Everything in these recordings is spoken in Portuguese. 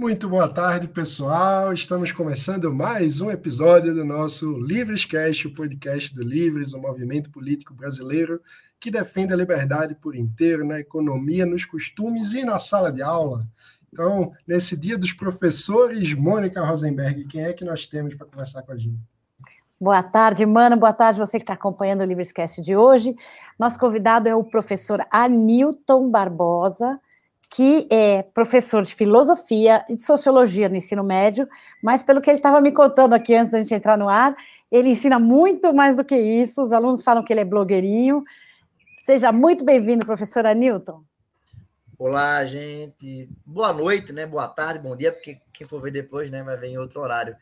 Muito boa tarde, pessoal. Estamos começando mais um episódio do nosso Livrescast, o podcast do Livres, o movimento político brasileiro que defende a liberdade por inteiro na economia, nos costumes e na sala de aula. Então, nesse dia dos professores, Mônica Rosenberg, quem é que nós temos para conversar com a gente? Boa tarde, mano. Boa tarde, você que está acompanhando o Livrescast de hoje. Nosso convidado é o professor Anilton Barbosa, que é professor de filosofia e de sociologia no ensino médio, mas pelo que ele estava me contando aqui antes da gente entrar no ar, ele ensina muito mais do que isso. Os alunos falam que ele é blogueirinho. Seja muito bem-vindo, professor Anilton. Olá, gente. Boa noite, né? Boa tarde, bom dia, porque quem for ver depois, né, vai ver em outro horário.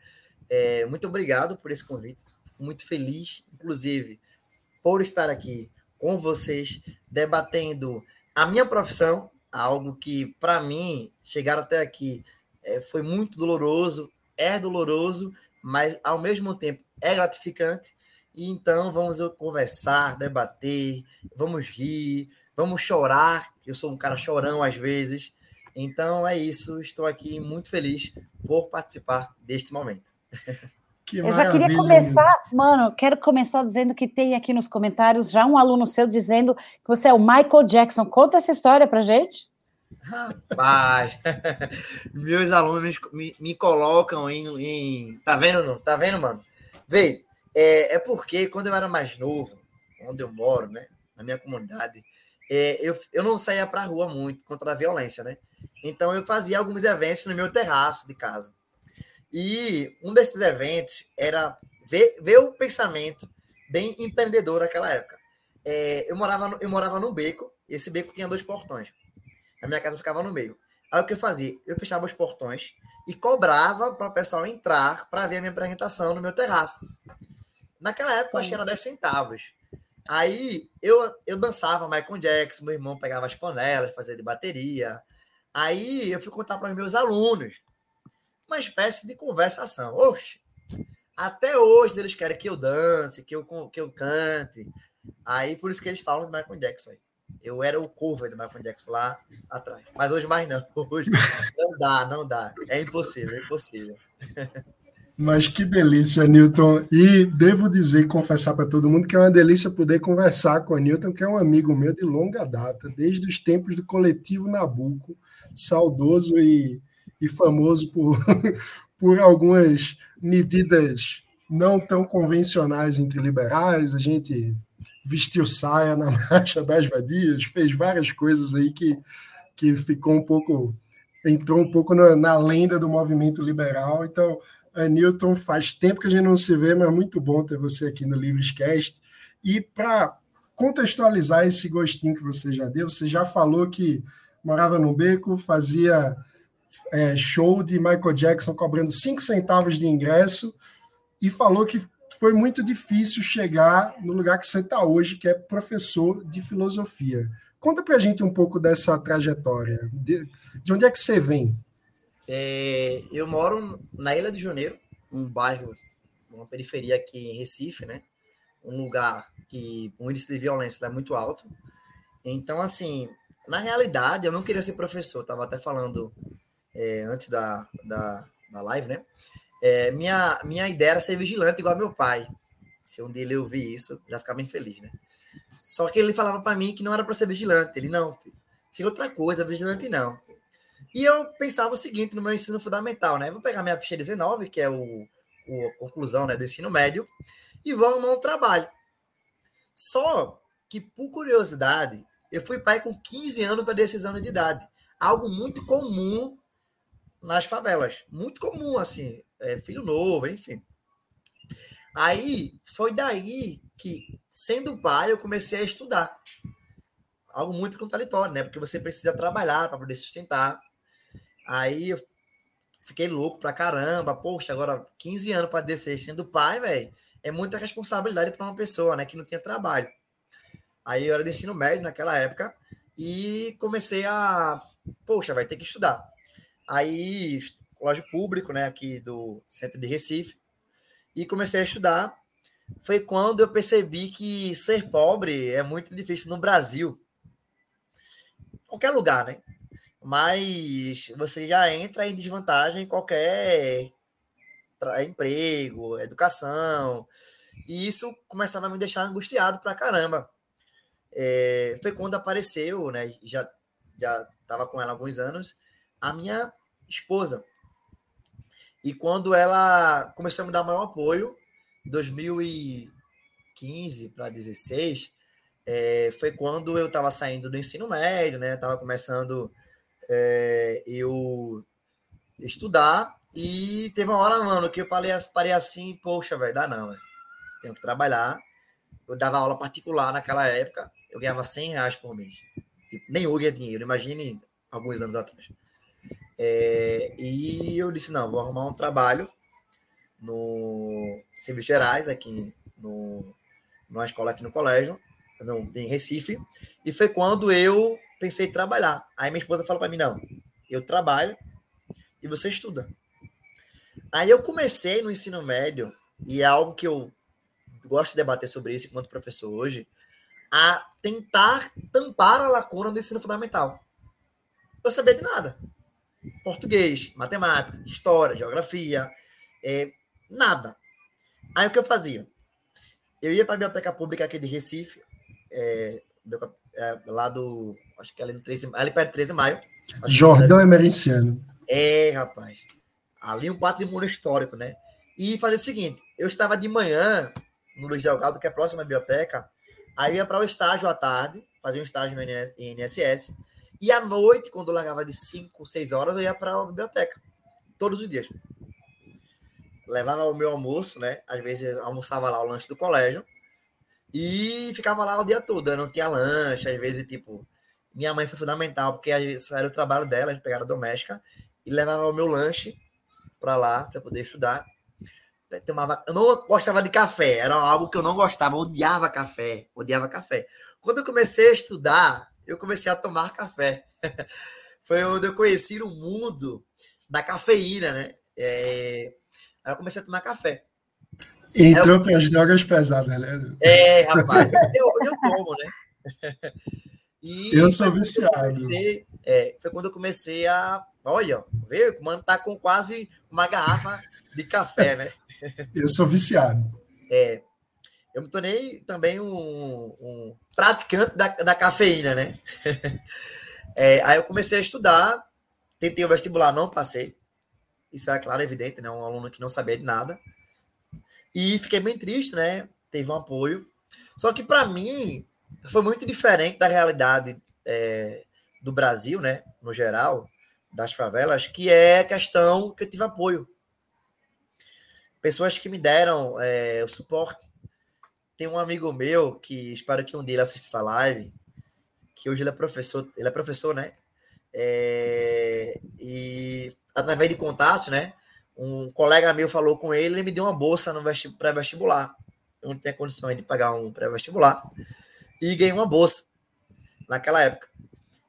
É, muito obrigado por esse convite. Fico muito feliz, inclusive, por estar aqui com vocês, debatendo a minha profissão, algo que, para mim, chegar até aqui é, foi muito doloroso, é doloroso, mas ao mesmo tempo é gratificante. E então vamos conversar, debater, vamos rir, vamos chorar. Eu sou um cara chorão às vezes. Então é isso. Estou aqui muito feliz por participar deste momento. Que eu já queria começar, mano, quero começar dizendo que tem aqui nos comentários já um aluno seu dizendo que você é o Michael Jackson. Conta essa história pra gente. Rapaz, meus alunos me, me colocam em, em, Tá vendo, não? Tá vendo, mano? Vê, é, é porque quando eu era mais novo, onde eu moro, né? Na minha comunidade, é, eu, eu não saía para a rua muito contra a violência, né? Então eu fazia alguns eventos no meu terraço de casa. E um desses eventos era ver, ver o pensamento bem empreendedor naquela época. É, eu, morava eu morava num beco, e esse beco tinha dois portões. A minha casa ficava no meio. Aí o que eu fazia? Eu fechava os portões e cobrava para o pessoal entrar para ver a minha apresentação no meu terraço. Naquela época, acho que era 10 centavos. Aí eu, eu dançava Michael Jackson, meu irmão pegava as panelas, fazia de bateria. Aí eu fui contar para os meus alunos. Uma espécie de conversação. Oxe, até hoje eles querem que eu dance, que eu, que eu cante. Aí por isso que eles falam de Michael Jackson. Aí. Eu era o cover do Michael Jackson lá atrás. Mas hoje mais não. Hoje não dá, não dá. É impossível, é impossível. Mas que delícia, Newton. E devo dizer, confessar para todo mundo que é uma delícia poder conversar com a Newton, que é um amigo meu de longa data, desde os tempos do coletivo Nabuco, saudoso e, e famoso por, por algumas medidas não tão convencionais entre liberais. A gente vestiu saia na Marcha das Vadias, fez várias coisas aí que, que ficou um pouco. entrou um pouco na, na lenda do movimento liberal. Então, Newton, faz tempo que a gente não se vê, mas muito bom ter você aqui no Livrescast. E para contextualizar esse gostinho que você já deu, você já falou que morava no beco, fazia é, show de Michael Jackson cobrando cinco centavos de ingresso e falou que foi muito difícil chegar no lugar que você está hoje, que é professor de filosofia. Conta para a gente um pouco dessa trajetória. De, de onde é que você vem? É, eu moro na Ilha de Janeiro, um bairro, uma periferia aqui em Recife, né? Um lugar que o índice de violência é muito alto. Então, assim, na realidade, eu não queria ser professor. Estava até falando é, antes da, da, da live, né? É, minha, minha ideia era ser vigilante igual meu pai. Se um dia ele ouvir isso, já ficar bem feliz, né? Só que ele falava para mim que não era para ser vigilante. Ele, não, filho, se outra coisa, vigilante não. E eu pensava o seguinte no meu ensino fundamental, né? Vou pegar minha ficha 19, que é o, o, a conclusão né, do ensino médio, e vou arrumar um trabalho. Só que, por curiosidade, eu fui pai com 15 anos para 16 anos de idade. Algo muito comum nas favelas. Muito comum, assim. É, filho novo, enfim. Aí, foi daí que, sendo pai, eu comecei a estudar. Algo muito contraditório, né? Porque você precisa trabalhar para poder sustentar. Aí eu fiquei louco pra caramba. Poxa, agora 15 anos para descer sendo pai, velho, é muita responsabilidade para uma pessoa, né, que não tinha trabalho. Aí eu era de ensino médio naquela época e comecei a, poxa, vai ter que estudar. Aí, colégio público, né, aqui do centro de Recife, e comecei a estudar. Foi quando eu percebi que ser pobre é muito difícil no Brasil. Qualquer lugar, né? mas você já entra em desvantagem em qualquer emprego, educação. E isso começava a me deixar angustiado pra caramba. É, foi quando apareceu, né? Já já estava com ela há alguns anos, a minha esposa. E quando ela começou a me dar maior apoio, 2015 para 16, é, foi quando eu estava saindo do ensino médio, né? Estava começando é, eu estudar e teve uma hora, mano, que eu parei, parei assim, poxa, velho, dá não, véio. tenho que trabalhar. Eu dava aula particular naquela época, eu ganhava 100 reais por mês. Tipo, nem hoje é dinheiro, imagine alguns anos atrás. É, e eu disse, não, vou arrumar um trabalho no Serviços Gerais, aqui no, numa escola aqui no colégio, não, em Recife, e foi quando eu pensei em trabalhar. Aí minha esposa falou para mim, não, eu trabalho e você estuda. Aí eu comecei no ensino médio, e é algo que eu gosto de debater sobre isso enquanto professor hoje, a tentar tampar a lacuna do ensino fundamental. Eu sabia de nada. Português, matemática, história, geografia, é, nada. Aí o que eu fazia? Eu ia para a biblioteca pública aqui de Recife, é, é, lá do. Acho que ali, no 13, ali perto de 13 de maio. Jordão Emerenciano. É, rapaz. Ali um patrimônio histórico, né? E fazer o seguinte: eu estava de manhã no Luiz Delgado, que é próximo à biblioteca, Aí ia para o estágio à tarde, fazia um estágio no INSS. E à noite, quando eu largava de 5, 6 horas, eu ia para a biblioteca. Todos os dias. Levava o meu almoço, né? Às vezes almoçava lá o lanche do colégio. E ficava lá o dia todo. Eu não tinha lanche, às vezes, tipo. Minha mãe foi fundamental, porque era o trabalho dela, a gente pegava doméstica, e levava o meu lanche para lá, para poder estudar tomava, eu não gostava de café, era algo que eu não gostava, eu odiava café, odiava café. Quando eu comecei a estudar, eu comecei a tomar café. Foi onde eu conheci o mundo da cafeína, né? É... Aí eu comecei a tomar café. Então, para as drogas pesadas, né? É, rapaz, eu, eu tomo, né? E eu sou viciado. Comecei, é, foi quando eu comecei a. Olha, veio, o mano tá com quase uma garrafa de café, né? Eu sou viciado. É, eu me tornei também um, um praticante da, da, cafeína, né? É, aí eu comecei a estudar, tentei o vestibular, não passei. Isso é claro, evidente, né? Um aluno que não sabia de nada. E fiquei bem triste, né? Teve um apoio. Só que para mim foi muito diferente da realidade é, do Brasil, né? No geral, das favelas, que é questão que eu tive apoio pessoas que me deram é, o suporte. Tem um amigo meu que espero que um dia ele assista essa live, que hoje ele é professor, ele é professor, né? É, e através de contatos, né? Um colega meu falou com ele, ele me deu uma bolsa no pré-vestibular. Eu não tinha condições de pagar um pré-vestibular. E ganhei uma bolsa naquela época.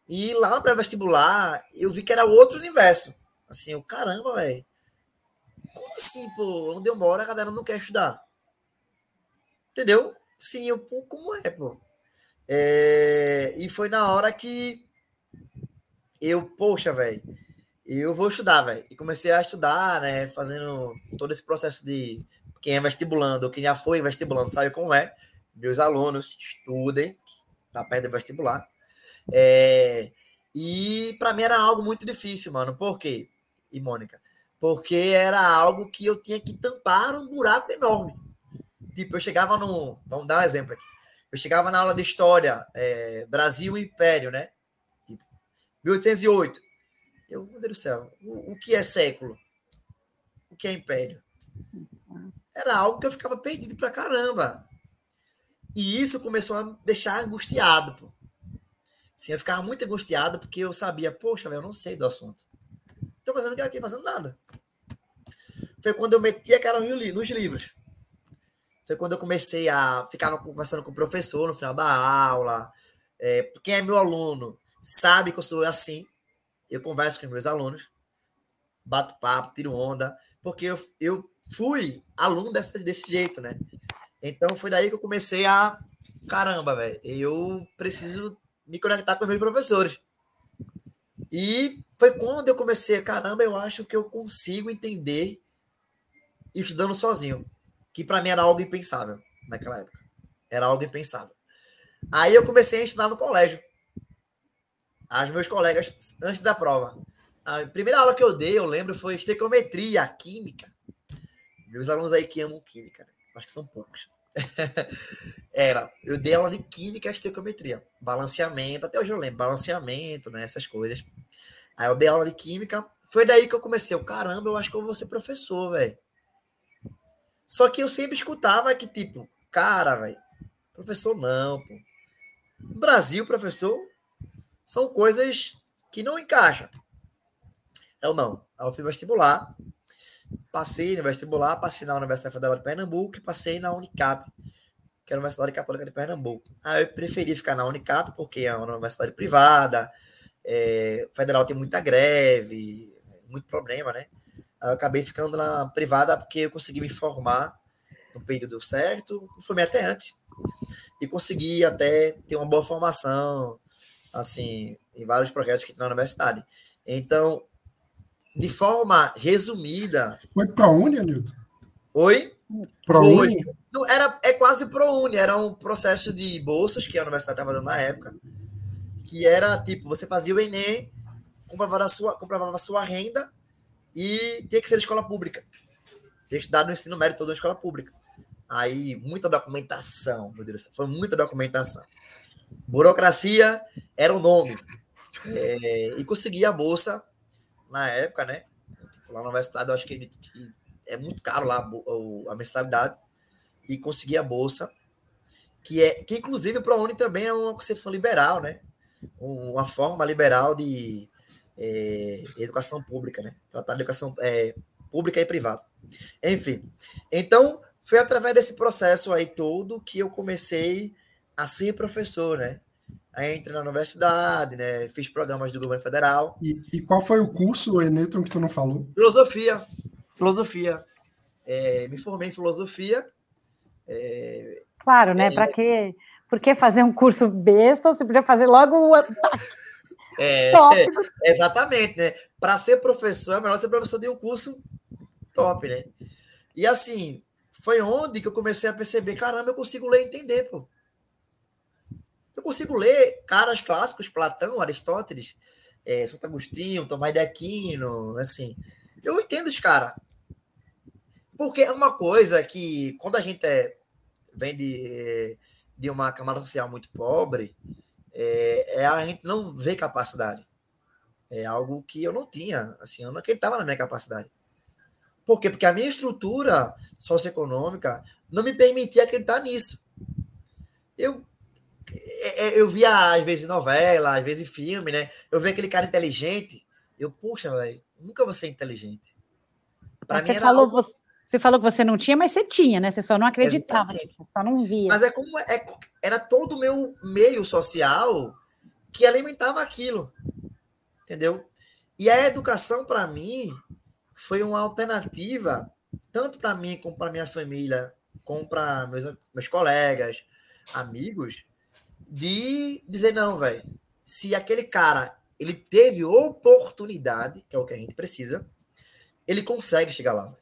E lá no pré-vestibular, eu vi que era outro universo. Assim, o caramba, velho como assim, pô? Onde eu moro, a galera não quer estudar. Entendeu? Sim, eu, como é, pô? É, e foi na hora que eu, poxa, velho, eu vou estudar, velho. E comecei a estudar, né? Fazendo todo esse processo de quem é vestibulando, quem já foi vestibulando, sabe como é. Meus alunos estudem, tá perto do vestibular. É, e para mim era algo muito difícil, mano. Por quê? E Mônica, porque era algo que eu tinha que tampar um buraco enorme. Tipo, eu chegava no. Vamos dar um exemplo aqui. Eu chegava na aula de história, é, Brasil e Império, né? Tipo, 1808. Eu, meu Deus do céu, o, o que é século? O que é império? Era algo que eu ficava perdido pra caramba. E isso começou a deixar angustiado, pô. Sim, eu ficava muito angustiado porque eu sabia, poxa, eu não sei do assunto. Tô fazendo o que aqui? Fazendo nada. Foi quando eu meti a cara nos livros. Foi quando eu comecei a. Ficava conversando com o professor no final da aula. É, quem é meu aluno sabe que eu sou assim. Eu converso com meus alunos, bato papo, tiro onda, porque eu, eu fui aluno desse, desse jeito, né? Então foi daí que eu comecei a. Caramba, velho, eu preciso me conectar com meus professores. E foi quando eu comecei, caramba, eu acho que eu consigo entender estudando sozinho, que para mim era algo impensável naquela época. Era algo impensável. Aí eu comecei a ensinar no colégio. Aos meus colegas, antes da prova. A primeira aula que eu dei, eu lembro, foi estequiometria, química. Meus alunos aí que amam química, né? acho que são poucos. Era, eu dei aula de química e estequiometria. Balanceamento, até hoje eu lembro, balanceamento, né? Essas coisas. Aí eu dei aula de química. Foi daí que eu comecei. Caramba, eu acho que eu vou ser professor, velho. Só que eu sempre escutava que, tipo, cara, velho, professor não, pô. No Brasil, professor, são coisas que não encaixam. Eu não. Aí eu fui vestibular, passei no vestibular, passei na Universidade Federal de Pernambuco e passei na Unicap, que é a Universidade Católica de Pernambuco. Aí eu preferi ficar na Unicap, porque é uma universidade privada, é, federal tem muita greve, muito problema, né? Eu acabei ficando na privada porque eu consegui me formar no período certo, formei até antes, e consegui até ter uma boa formação, assim, em vários projetos que tem na universidade. Então, de forma resumida. Foi ProUni, Anilton? Oi? ProUni? Não, era, é quase ProUni, era um processo de bolsas que a universidade estava dando na época, que era tipo, você fazia o Enem, comprovava a sua, comprovava a sua renda e tinha que ser escola pública. Tinha que estudar no ensino médio todo na escola pública. Aí, muita documentação, meu Deus, foi muita documentação. Burocracia era o nome. É, e consegui a bolsa na época, né? Lá na universidade, eu acho que, que é muito caro lá a, a mensalidade. E consegui a bolsa, que é que inclusive o ProUni também é uma concepção liberal, né? Uma forma liberal de é, educação pública, né? Tratar de educação é, pública e privada. Enfim, então foi através desse processo aí todo que eu comecei a ser professor, né? Aí entrei na universidade, né? Fiz programas do governo federal. E, e qual foi o curso, Eneton, que tu não falou? Filosofia. Filosofia. É, me formei em filosofia. É, claro, né? É, Para quê? Por que fazer um curso besta? Você podia fazer logo o. É, exatamente, né? Para ser professor, é melhor ser professor de um curso top, né? E assim, foi onde que eu comecei a perceber, caramba, eu consigo ler e entender, pô. Eu consigo ler caras clássicos, Platão, Aristóteles, é, Santo Agostinho, Tomás de Aquino, assim. Eu entendo os caras. Porque é uma coisa que, quando a gente é, vem de, de uma camada social muito pobre, é, é, a gente não vê capacidade. É algo que eu não tinha, assim, eu não acreditava na minha capacidade. Por quê? Porque a minha estrutura socioeconômica não me permitia acreditar nisso. Eu é, é, eu via, às vezes, novela, às vezes filme, né? Eu via aquele cara inteligente. Eu, puxa, velho, nunca vou ser inteligente. Pra você, falou, algo... você, você, falou que você não tinha, mas você tinha, né? Você só não acreditava, você só não via. Mas é como é, era todo o meu meio social que alimentava aquilo. Entendeu? E a educação, para mim, foi uma alternativa, tanto para mim, como para minha família, como para meus, meus colegas, amigos, de dizer, não, velho, se aquele cara ele teve oportunidade, que é o que a gente precisa, ele consegue chegar lá.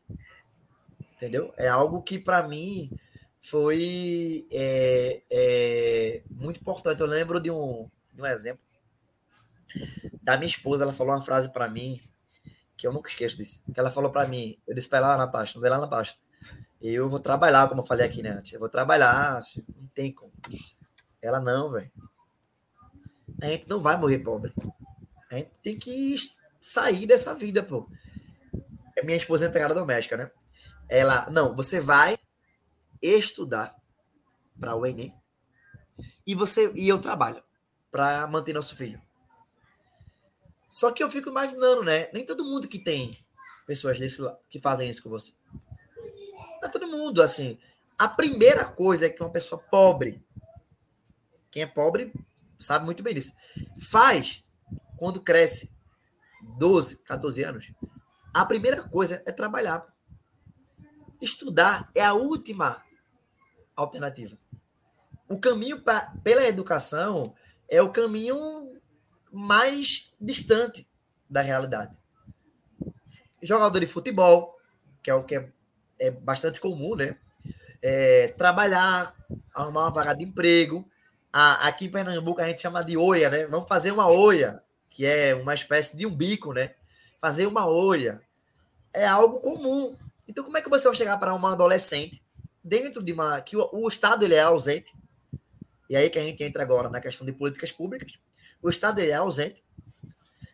Entendeu? É algo que para mim foi é, é, muito importante. Eu lembro de um, de um exemplo da minha esposa. Ela falou uma frase para mim que eu nunca esqueço disso. Que ela falou para mim, eu disse para ela, Natasha, não vê lá, Natasha. Eu vou trabalhar, como eu falei aqui né, antes. Eu vou trabalhar, não tem como. Ela não, velho. A gente não vai morrer pobre. A gente tem que sair dessa vida, pô. Minha esposa é empregada doméstica, né? Ela, não, você vai estudar para o Enem e você e eu trabalho para manter nosso filho. Só que eu fico imaginando, né? Nem todo mundo que tem pessoas desse que fazem isso com você. Não é todo mundo assim. A primeira coisa é que uma pessoa pobre quem é pobre sabe muito bem disso. Faz quando cresce 12, 14 anos. A primeira coisa é trabalhar. Estudar é a última alternativa. O caminho pra, pela educação é o caminho mais distante da realidade. Jogador de futebol, que é o que é, é bastante comum, né? É, trabalhar, arrumar uma vaga de emprego. A, aqui em Pernambuco a gente chama de oia, né? Vamos fazer uma oia, que é uma espécie de um bico, né? Fazer uma oia é algo comum. Então, como é que você vai chegar para uma adolescente dentro de uma. que o, o Estado ele é ausente? E aí que a gente entra agora na questão de políticas públicas. O Estado ele é ausente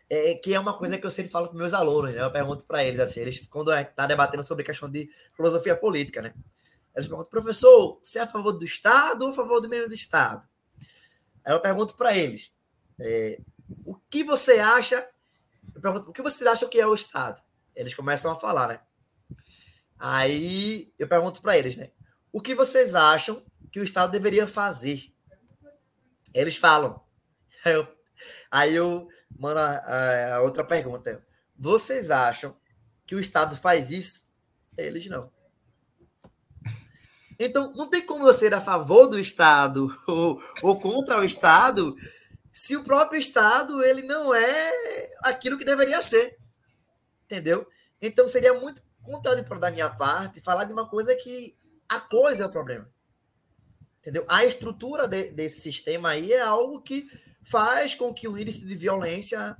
é, que é uma coisa que eu sempre falo para meus alunos, né? Eu pergunto para eles assim, eles quando está debatendo sobre questão de filosofia política, né? Eles perguntam, professor, você é a favor do Estado ou a favor do meio do Estado? Aí eu pergunto para eles, é, o que você acha? Eu pergunto, o que vocês acham que é o Estado? Eles começam a falar, né? Aí eu pergunto para eles, né? O que vocês acham que o Estado deveria fazer? Eles falam. Aí eu, aí eu a, a, outra pergunta. Vocês acham que o Estado faz isso? Eles não. Então, não tem como eu ser a favor do Estado ou, ou contra o Estado se o próprio Estado ele não é aquilo que deveria ser. Entendeu? Então, seria muito contraditório da minha parte falar de uma coisa que a coisa é o problema. Entendeu? A estrutura de, desse sistema aí é algo que faz com que o índice de violência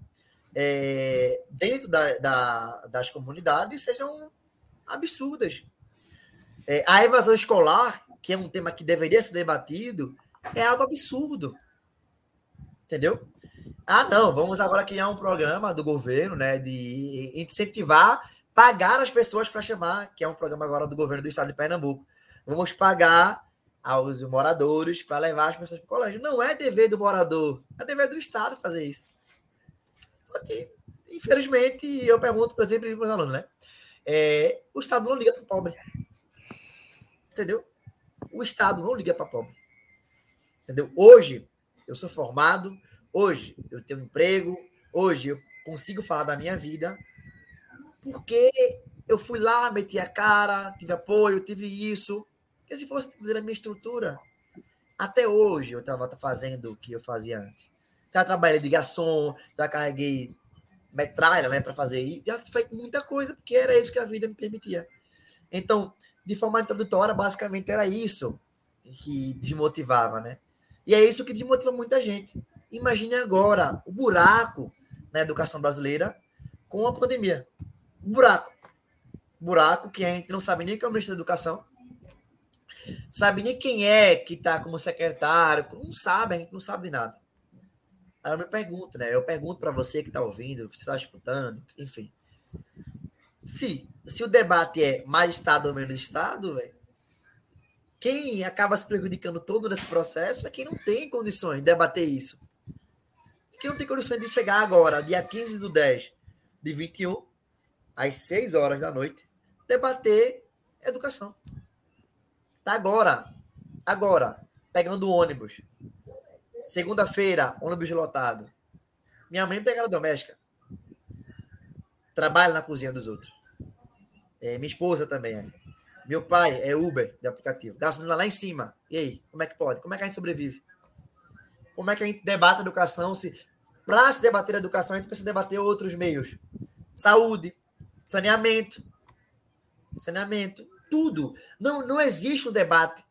é, dentro da, da, das comunidades sejam absurdas. É, a evasão escolar, que é um tema que deveria ser debatido, é algo absurdo. Entendeu? Ah, não, vamos agora criar um programa do governo, né, de incentivar, pagar as pessoas para chamar, que é um programa agora do governo do estado de Pernambuco. Vamos pagar aos moradores para levar as pessoas para o colégio. Não é dever do morador, é dever do Estado fazer isso. Só que, infelizmente, eu pergunto, por exemplo, para os alunos, né? É, o Estado não liga para o pobre. Entendeu? O Estado não liga para pobre. Entendeu? Hoje, eu sou formado, hoje eu tenho um emprego, hoje eu consigo falar da minha vida, porque eu fui lá, meti a cara, tive apoio, tive isso, porque se fosse a minha estrutura, até hoje eu estava fazendo o que eu fazia antes. Já trabalhei de garçom, já carreguei metralha né, para fazer isso, já fiz muita coisa, porque era isso que a vida me permitia. Então, de forma introdutória, basicamente era isso que desmotivava, né? E é isso que desmotiva muita gente. Imagine agora o buraco na educação brasileira com a pandemia. Buraco. buraco que a gente não sabe nem que é o ministro da Educação, sabe nem quem é que está como secretário, não sabe, a gente não sabe de nada. Aí eu me pergunto, né? Eu pergunto para você que está ouvindo, que está escutando, enfim. Se, se o debate é mais Estado ou menos Estado, véio, quem acaba se prejudicando todo nesse processo é quem não tem condições de debater isso. Quem não tem condições de chegar agora, dia 15 do 10 de 21, às 6 horas da noite, debater educação. Tá agora. Agora. Pegando ônibus. Segunda-feira, ônibus lotado. Minha mãe pega doméstica. Trabalha na cozinha dos outros. É, minha esposa também é. Meu pai é Uber de aplicativo. Gasolina lá em cima. E aí? Como é que pode? Como é que a gente sobrevive? Como é que a gente debate educação? Se para se debater a educação, a gente precisa debater outros meios. Saúde, saneamento. Saneamento tudo. Não, não existe um debate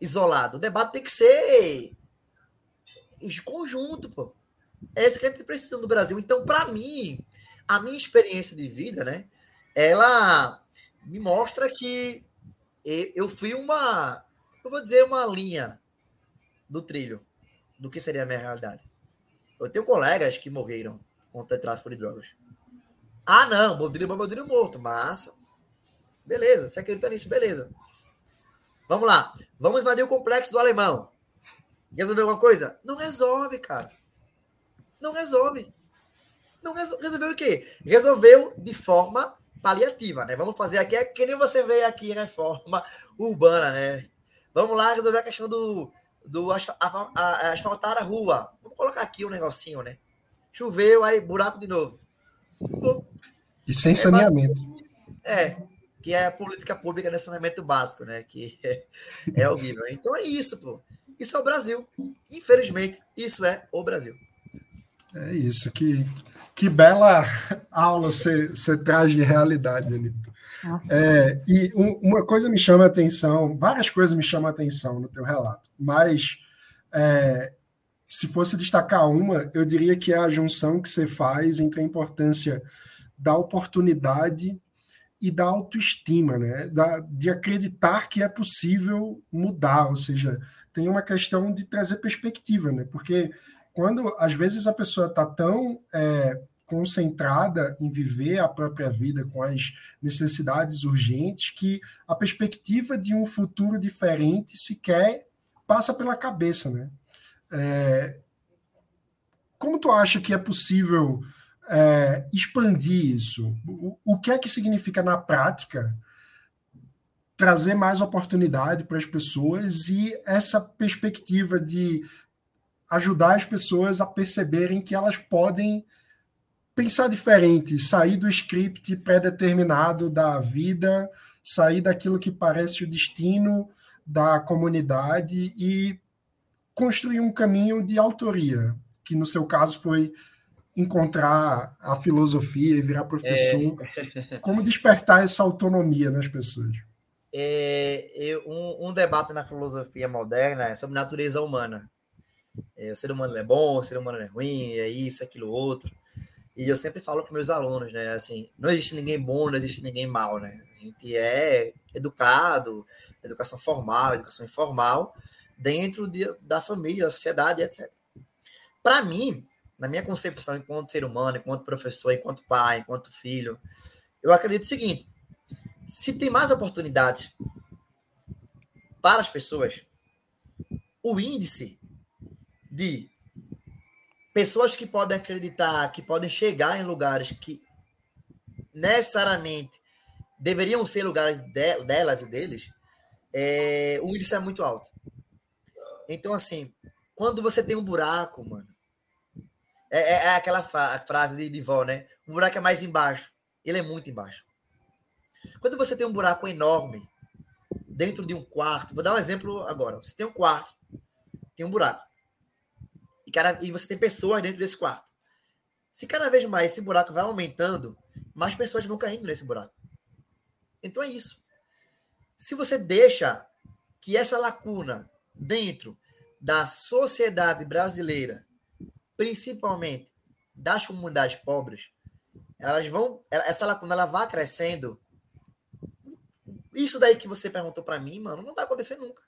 isolado. O debate tem que ser em conjunto, pô. É isso que a gente precisa no Brasil. Então, para mim, a minha experiência de vida, né? Ela me mostra que eu fui uma, eu vou dizer, uma linha do trilho do que seria a minha realidade. Eu tenho colegas que morreram contra tráfico de drogas. Ah, não, bandido bom, morto. Massa. Beleza, você acredita nisso? Beleza. Vamos lá. Vamos invadir o complexo do alemão. Resolver alguma coisa? Não resolve, cara. Não resolve. Não resol... resolveu o quê? Resolveu de forma paliativa, né? Vamos fazer aqui, é que nem você veio aqui, reforma urbana, né? Vamos lá resolver a questão do, do asfaltar a rua. Vamos colocar aqui um negocinho, né? Choveu, aí buraco de novo. E sem é, saneamento. É, que é a política pública de saneamento básico, né? Que é, é horrível. Então é isso, pô. Isso é o Brasil. Infelizmente, isso é o Brasil. É isso, que, que bela aula você, você traz de realidade, Anitta. É, e um, uma coisa me chama a atenção, várias coisas me chamam a atenção no teu relato, mas é, se fosse destacar uma, eu diria que é a junção que você faz entre a importância da oportunidade e da autoestima, né? Da, de acreditar que é possível mudar, ou seja, tem uma questão de trazer perspectiva, né? Porque quando às vezes a pessoa está tão é, concentrada em viver a própria vida com as necessidades urgentes que a perspectiva de um futuro diferente sequer passa pela cabeça, né? É, como tu acha que é possível é, expandir isso? O, o que é que significa na prática trazer mais oportunidade para as pessoas e essa perspectiva de ajudar as pessoas a perceberem que elas podem pensar diferente, sair do script pré-determinado da vida, sair daquilo que parece o destino da comunidade e construir um caminho de autoria, que no seu caso foi encontrar a filosofia e virar professor. É... Como despertar essa autonomia nas pessoas? É, um, um, debate na filosofia moderna é sobre natureza humana. É, o ser humano é bom, o ser humano é ruim, é isso, aquilo, outro. E eu sempre falo com meus alunos, né? Assim, não existe ninguém bom, não existe ninguém mal, né? A gente é educado, educação formal, educação informal, dentro de, da família, da sociedade, etc. Para mim, na minha concepção enquanto ser humano, enquanto professor, enquanto pai, enquanto filho, eu acredito o seguinte: se tem mais oportunidades para as pessoas, o índice de pessoas que podem acreditar, que podem chegar em lugares que necessariamente deveriam ser lugares de, delas e deles, é, o índice é muito alto. Então, assim, quando você tem um buraco, mano, é, é, é aquela fra frase de, de vó, né? O buraco é mais embaixo. Ele é muito embaixo. Quando você tem um buraco enorme dentro de um quarto, vou dar um exemplo agora. Você tem um quarto, tem um buraco cada, e você tem pessoas dentro desse quarto. Se cada vez mais esse buraco vai aumentando, mais pessoas vão caindo nesse buraco. Então é isso. Se você deixa que essa lacuna dentro da sociedade brasileira, principalmente das comunidades pobres, elas vão, essa lacuna ela vai crescendo. Isso daí que você perguntou para mim, mano, não vai acontecer nunca.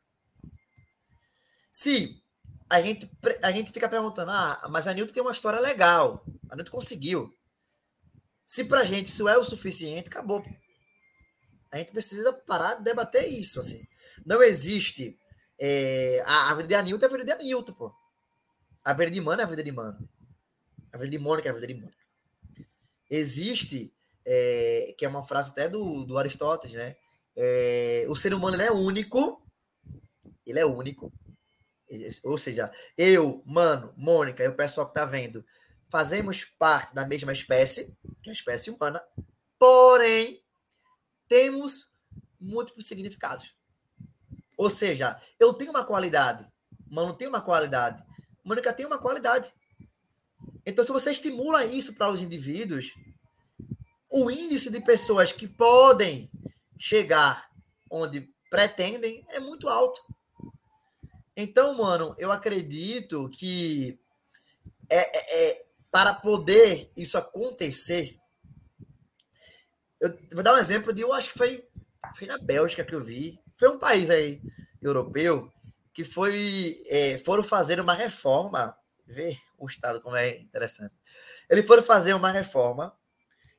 Se a gente, a gente fica perguntando, ah, mas a Nilton tem uma história legal. A Nilton conseguiu. Se pra gente isso é o suficiente, acabou. A gente precisa parar de debater isso, assim. Não existe é, a, vida de Anilton é a vida de Anilton, pô. A vida de Mano é a vida de Mano. A vida de Mônica é a vida de Mônica. Existe, é, que é uma frase até do, do Aristóteles, né? É, o ser humano é único, ele é único, ou seja, eu, mano, Mônica e o pessoal que tá vendo, fazemos parte da mesma espécie, que é a espécie humana, porém, temos múltiplos significados. Ou seja, eu tenho uma qualidade, mano tem uma qualidade, Mônica tem uma qualidade. Então, se você estimula isso para os indivíduos, o índice de pessoas que podem chegar onde pretendem é muito alto. Então, mano, eu acredito que é, é, é, para poder isso acontecer, eu vou dar um exemplo de, eu acho que foi, foi na Bélgica que eu vi, foi um país aí europeu que foi é, foram fazer uma reforma, ver o estado como é interessante. Eles foram fazer uma reforma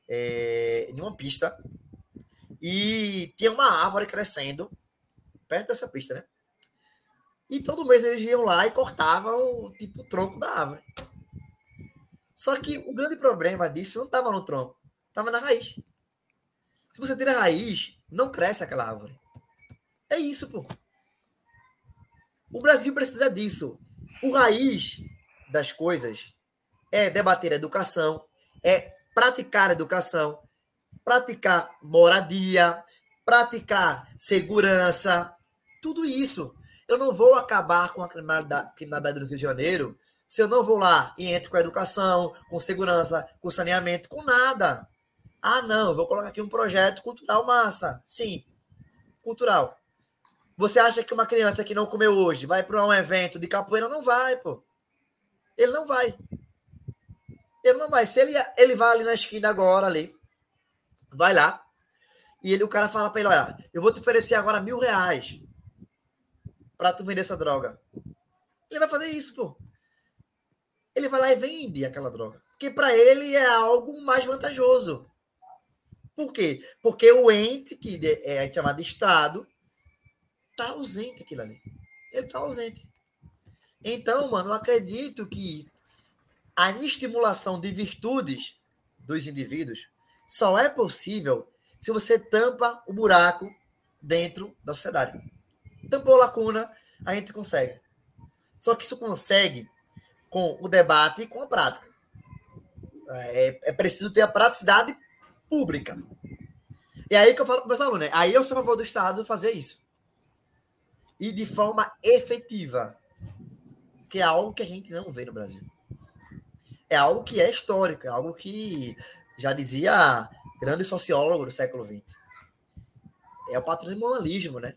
é, em uma pista e tinha uma árvore crescendo perto dessa pista, né? E todo mês eles iam lá e cortavam tipo, o tronco da árvore. Só que o grande problema disso não estava no tronco, estava na raiz. Se você tira a raiz, não cresce aquela árvore. É isso, pô. O Brasil precisa disso. O raiz das coisas é debater a educação, é praticar a educação, praticar moradia, praticar segurança, tudo isso. Eu não vou acabar com a criminalidade, do Rio de Janeiro Se eu não vou lá e entro com educação, com segurança, com saneamento, com nada. Ah, não, vou colocar aqui um projeto cultural massa. Sim, cultural. Você acha que uma criança que não comeu hoje vai para um evento de capoeira? Não vai, pô. Ele não vai. Ele não vai. Se ele, ele vai ali na esquina agora, ali, vai lá, e ele, o cara fala para ele, olha, eu vou te oferecer agora mil reais para tu vender essa droga. Ele vai fazer isso, pô. Ele vai lá e vende aquela droga. Porque para ele é algo mais vantajoso. Por quê? Porque o ente, que é chamado Estado, tá ausente aquilo ali. Ele tá ausente. Então, mano, eu acredito que a estimulação de virtudes dos indivíduos só é possível se você tampa o buraco dentro da sociedade. Tampou a lacuna, a gente consegue. Só que isso consegue com o debate e com a prática. É, é preciso ter a praticidade pública. E aí que eu falo para meus alunos, né? Aí eu sou a favor do Estado fazer isso. E de forma efetiva. Que é algo que a gente não vê no Brasil. É algo que é histórico, é algo que já dizia grande sociólogo do século XX. É o patrimonialismo, né?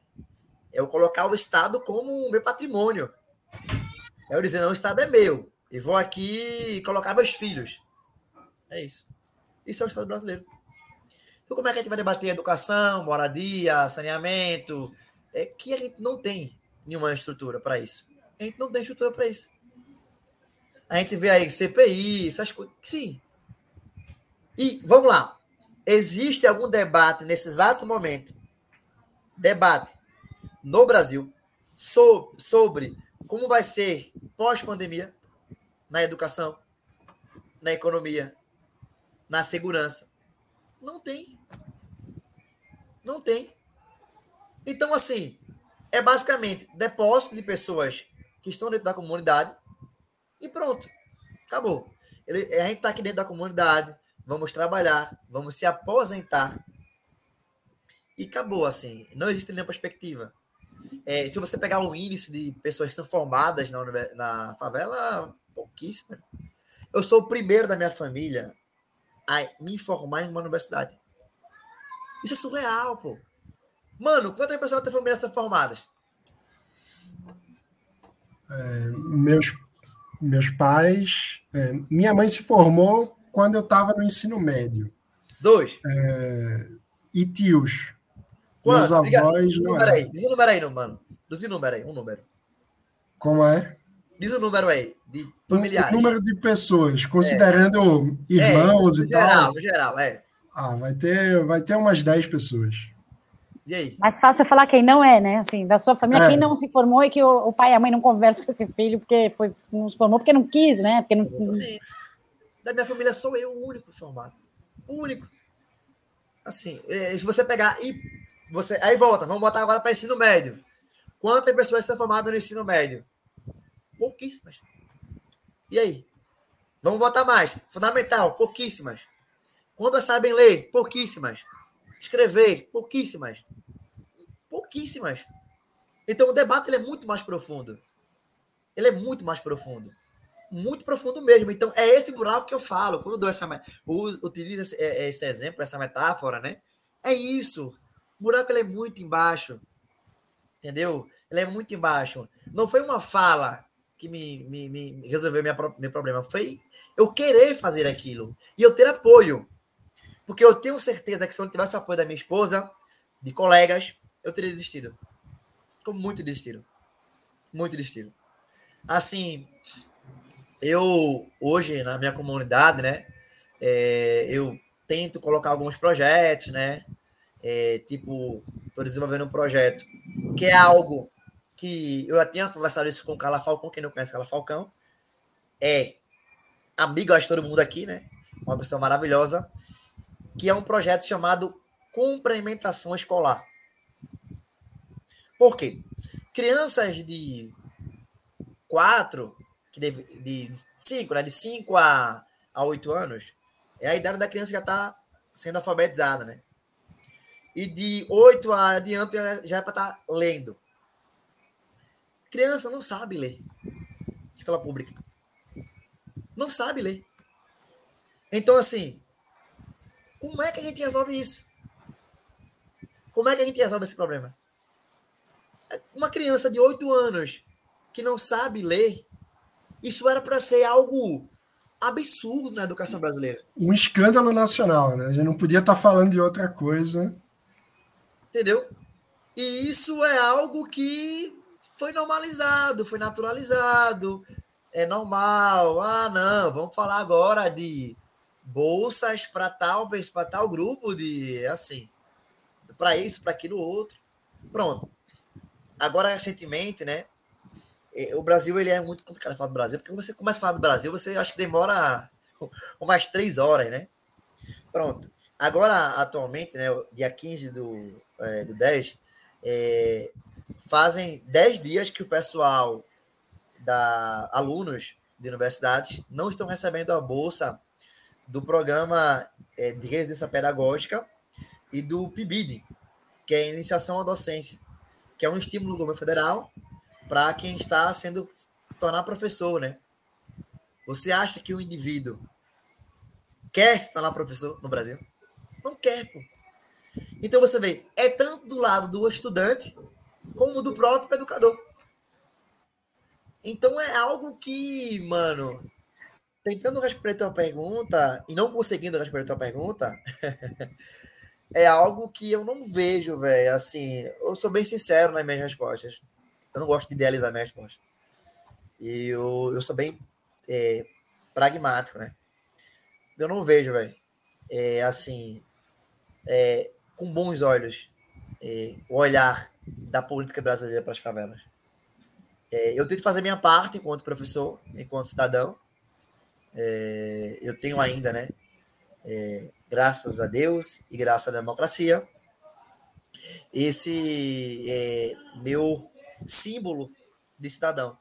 É eu colocar o Estado como o meu patrimônio. É eu dizer, não, o Estado é meu. E vou aqui colocar meus filhos. É isso. Isso é o Estado brasileiro. Então, como é que a gente vai debater educação, moradia, saneamento? É que a gente não tem nenhuma estrutura para isso. A gente não tem estrutura para isso. A gente vê aí CPI, essas coisas. Sim. E vamos lá. Existe algum debate nesse exato momento? Debate no Brasil sobre, sobre como vai ser pós-pandemia na educação, na economia, na segurança. Não tem. Não tem. Então, assim, é basicamente depósito de pessoas que estão dentro da comunidade e pronto. Acabou. Ele, a gente está aqui dentro da comunidade, vamos trabalhar, vamos se aposentar. E acabou, assim. Não existe nenhuma perspectiva. É, se você pegar o índice de pessoas que são formadas na, na favela, pouquíssimo. Eu sou o primeiro da minha família a me formar em uma universidade. Isso é surreal, pô. Mano, quantas pessoas da tua família são formadas? É, meus, meus pais. É, minha mãe se formou quando eu estava no ensino médio. Dois. É, e tios. Quanto? Meus avós. Diz número aí, diz o número aí, mano. Diz o número aí, um número. Como é? Diz o número aí, de familiares. O número de pessoas, considerando é. irmãos é, e geral, tal. No geral, é. Ah, vai ter, vai ter umas 10 pessoas. E aí? Mais fácil falar quem não é, né? Assim, da sua família, é. quem não se formou e que o, o, pai e a mãe não conversam com esse filho porque foi, não se formou porque não quis, né? Porque não... Da minha família sou eu o único formado. O único. Assim, é, se você pegar e você. Aí volta, vamos botar agora para ensino médio. Quantas pessoas são formadas no ensino médio? Pouquíssimas. E aí? Vamos botar mais. Fundamental, pouquíssimas. Quantas sabem ler? Pouquíssimas. Escrever? Pouquíssimas. Pouquíssimas. Então o debate ele é muito mais profundo. Ele é muito mais profundo. Muito profundo mesmo. Então é esse buraco que eu falo. Quando eu dou essa. Utilizo esse, é, esse exemplo, essa metáfora, né? É isso. O buraco ele é muito embaixo. Entendeu? Ele é muito embaixo. Não foi uma fala que me, me, me resolveu minha, meu problema. Foi eu querer fazer aquilo. E eu ter apoio. Porque eu tenho certeza que se eu não tivesse apoio da minha esposa, de colegas, eu teria desistido. Ficou muito desistido. Muito desistido. Assim, eu hoje na minha comunidade, né? É, eu tento colocar alguns projetos, né? É, tipo, estou desenvolvendo um projeto que é algo que eu já tinha conversado isso com Carla Falcão, quem não conhece Carla Falcão, é amigo de todo mundo aqui, né? Uma pessoa maravilhosa, que é um projeto chamado Complementação Escolar. Por quê? Crianças de 4, que de 5, né? De 5 a, a 8 anos, é a idade da criança que já está sendo alfabetizada, né? e de 8 a adiante já é para estar tá lendo. Criança não sabe ler. Escola pública. não sabe ler. Então, assim, como é que a gente resolve isso? Como é que a gente resolve esse problema? Uma criança de 8 anos que não sabe ler, isso era para ser algo absurdo na educação brasileira. Um escândalo nacional, né? A gente não podia estar tá falando de outra coisa. Entendeu? E isso é algo que foi normalizado, foi naturalizado, é normal. Ah, não, vamos falar agora de bolsas para tal, para tal grupo de assim, para isso, para aquilo outro. Pronto. Agora recentemente, né? É, o Brasil ele é muito complicado falar do Brasil, porque quando você começa a falar do Brasil, você acha que demora umas três horas, né? Pronto. Agora, atualmente, né, dia 15 do, é, do 10, é, fazem 10 dias que o pessoal da alunos de universidades não estão recebendo a bolsa do programa é, de residência pedagógica e do PIBID, que é Iniciação à Docência, que é um estímulo do governo federal para quem está sendo tornar professor, né? Você acha que o indivíduo quer estar lá professor no Brasil? Não quer, pô. Então você vê, é tanto do lado do estudante como do próprio educador. Então é algo que, mano, tentando responder a tua pergunta e não conseguindo responder a tua pergunta, é algo que eu não vejo, velho. Assim, eu sou bem sincero nas minhas respostas. Eu não gosto de idealizar minhas respostas. E eu, eu sou bem é, pragmático, né? Eu não vejo, velho. É, assim, é, com bons olhos é, o olhar da política brasileira para as favelas. É, eu tento fazer minha parte enquanto professor, enquanto cidadão. É, eu tenho ainda, né? É, graças a Deus e graças à democracia, esse é, meu símbolo de cidadão.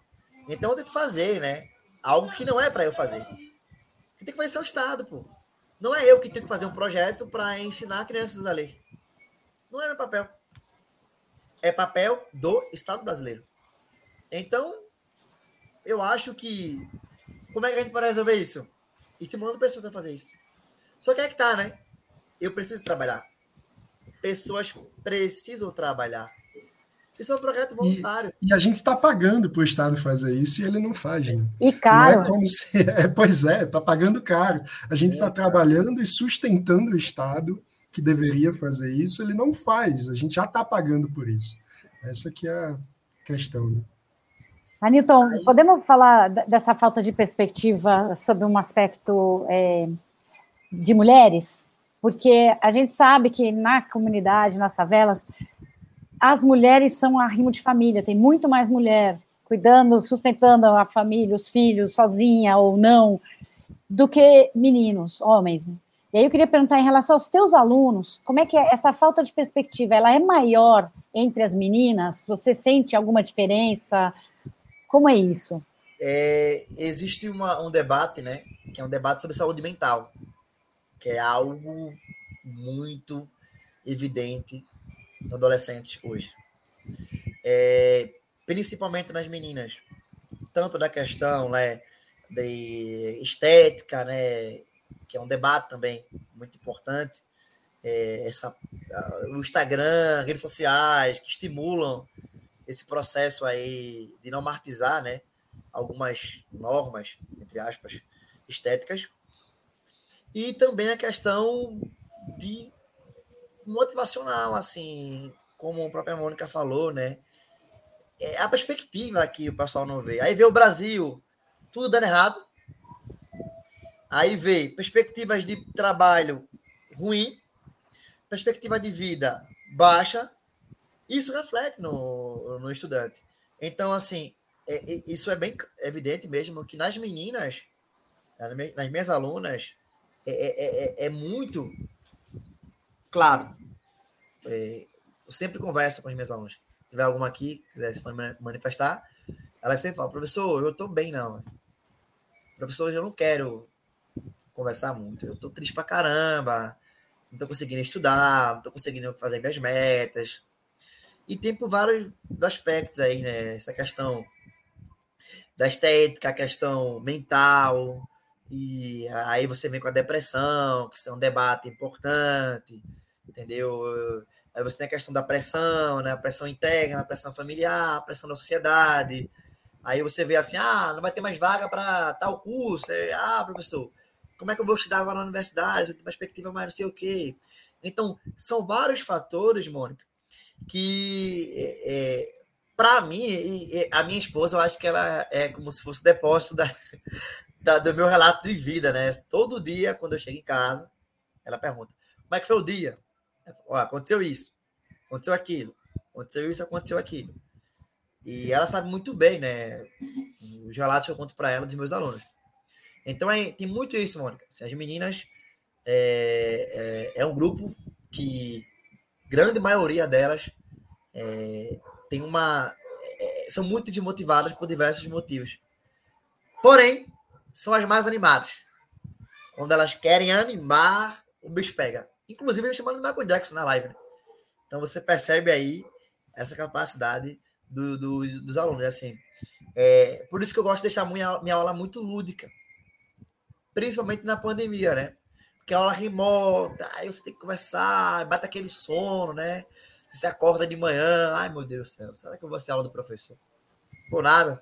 Então eu tento fazer, né? Algo que não é para eu fazer. Tem que fazer o Estado, pô. Não é eu que tenho que fazer um projeto para ensinar crianças a ler. Não é meu papel. É papel do Estado brasileiro. Então, eu acho que. Como é que a gente pode resolver isso? Estimulando pessoas a fazer isso. Só que é que tá, né? Eu preciso trabalhar. Pessoas precisam trabalhar. Isso é um projeto voluntário. E, e a gente está pagando para o Estado fazer isso e ele não faz. Né? E caro. É como se, é, pois é, está pagando caro. A gente está é, trabalhando e sustentando o Estado que deveria fazer isso, ele não faz. A gente já está pagando por isso. Essa que é a questão. Né? Anilton, podemos falar dessa falta de perspectiva sobre um aspecto é, de mulheres? Porque a gente sabe que na comunidade, nas favelas, as mulheres são arrimo de família, tem muito mais mulher cuidando, sustentando a família, os filhos, sozinha ou não, do que meninos, homens. Né? E aí eu queria perguntar em relação aos teus alunos, como é que é essa falta de perspectiva? Ela é maior entre as meninas? Você sente alguma diferença? Como é isso? É, existe uma, um debate, né? Que é um debate sobre saúde mental, que é algo muito evidente nos adolescentes hoje. É, principalmente nas meninas, tanto da questão né, de estética, né, que é um debate também muito importante. É, essa, o Instagram, redes sociais que estimulam esse processo aí de normatizar, né, algumas normas, entre aspas, estéticas. E também a questão de motivacional, assim, como a própria Mônica falou, né? É a perspectiva que o pessoal não vê. Aí vê o Brasil, tudo dando errado, Aí vê perspectivas de trabalho ruim, perspectiva de vida baixa, isso reflete no, no estudante. Então, assim, é, é, isso é bem evidente mesmo que nas meninas, nas minhas alunas, é, é, é, é muito claro. É, eu sempre converso com as minhas alunas. Se tiver alguma aqui, quiser se manifestar, elas sempre falam, professor, eu estou bem, não. Professor, eu não quero conversar muito. Eu tô triste pra caramba, não tô conseguindo estudar, não tô conseguindo fazer minhas metas. E tem por vários aspectos aí, né? Essa questão da estética, a questão mental, E aí você vem com a depressão, que é um debate importante, entendeu? Aí você tem a questão da pressão, né? A pressão interna, a pressão familiar, a pressão da sociedade. Aí você vê assim, ah, não vai ter mais vaga para tal curso. Aí, ah, professor, como é que eu vou estudar agora na universidade? Tem perspectiva mais não sei o quê. Então, são vários fatores, Mônica, que é, é para mim, e, a minha esposa, eu acho que ela é como se fosse depósito da, da, do meu relato de vida, né? Todo dia, quando eu chego em casa, ela pergunta: como é que foi o dia? Aconteceu isso, aconteceu aquilo, aconteceu isso, aconteceu aquilo. E ela sabe muito bem, né? Os relatos que eu conto para ela dos meus alunos. Então é, tem muito isso, Mônica. Assim, as meninas é, é, é, um grupo que grande maioria delas é, tem uma é, são muito desmotivadas por diversos motivos. Porém, são as mais animadas. Quando elas querem animar, o bicho pega. Inclusive, me chamando de Michael Jackson na live. Né? Então você percebe aí essa capacidade do, do, dos alunos. Assim, é, por isso que eu gosto de deixar minha, minha aula muito lúdica. Principalmente na pandemia, né? Porque a aula remota, aí você tem que conversar, bate aquele sono, né? Você acorda de manhã, ai meu Deus do céu, será que eu vou ser aula do professor? Por nada.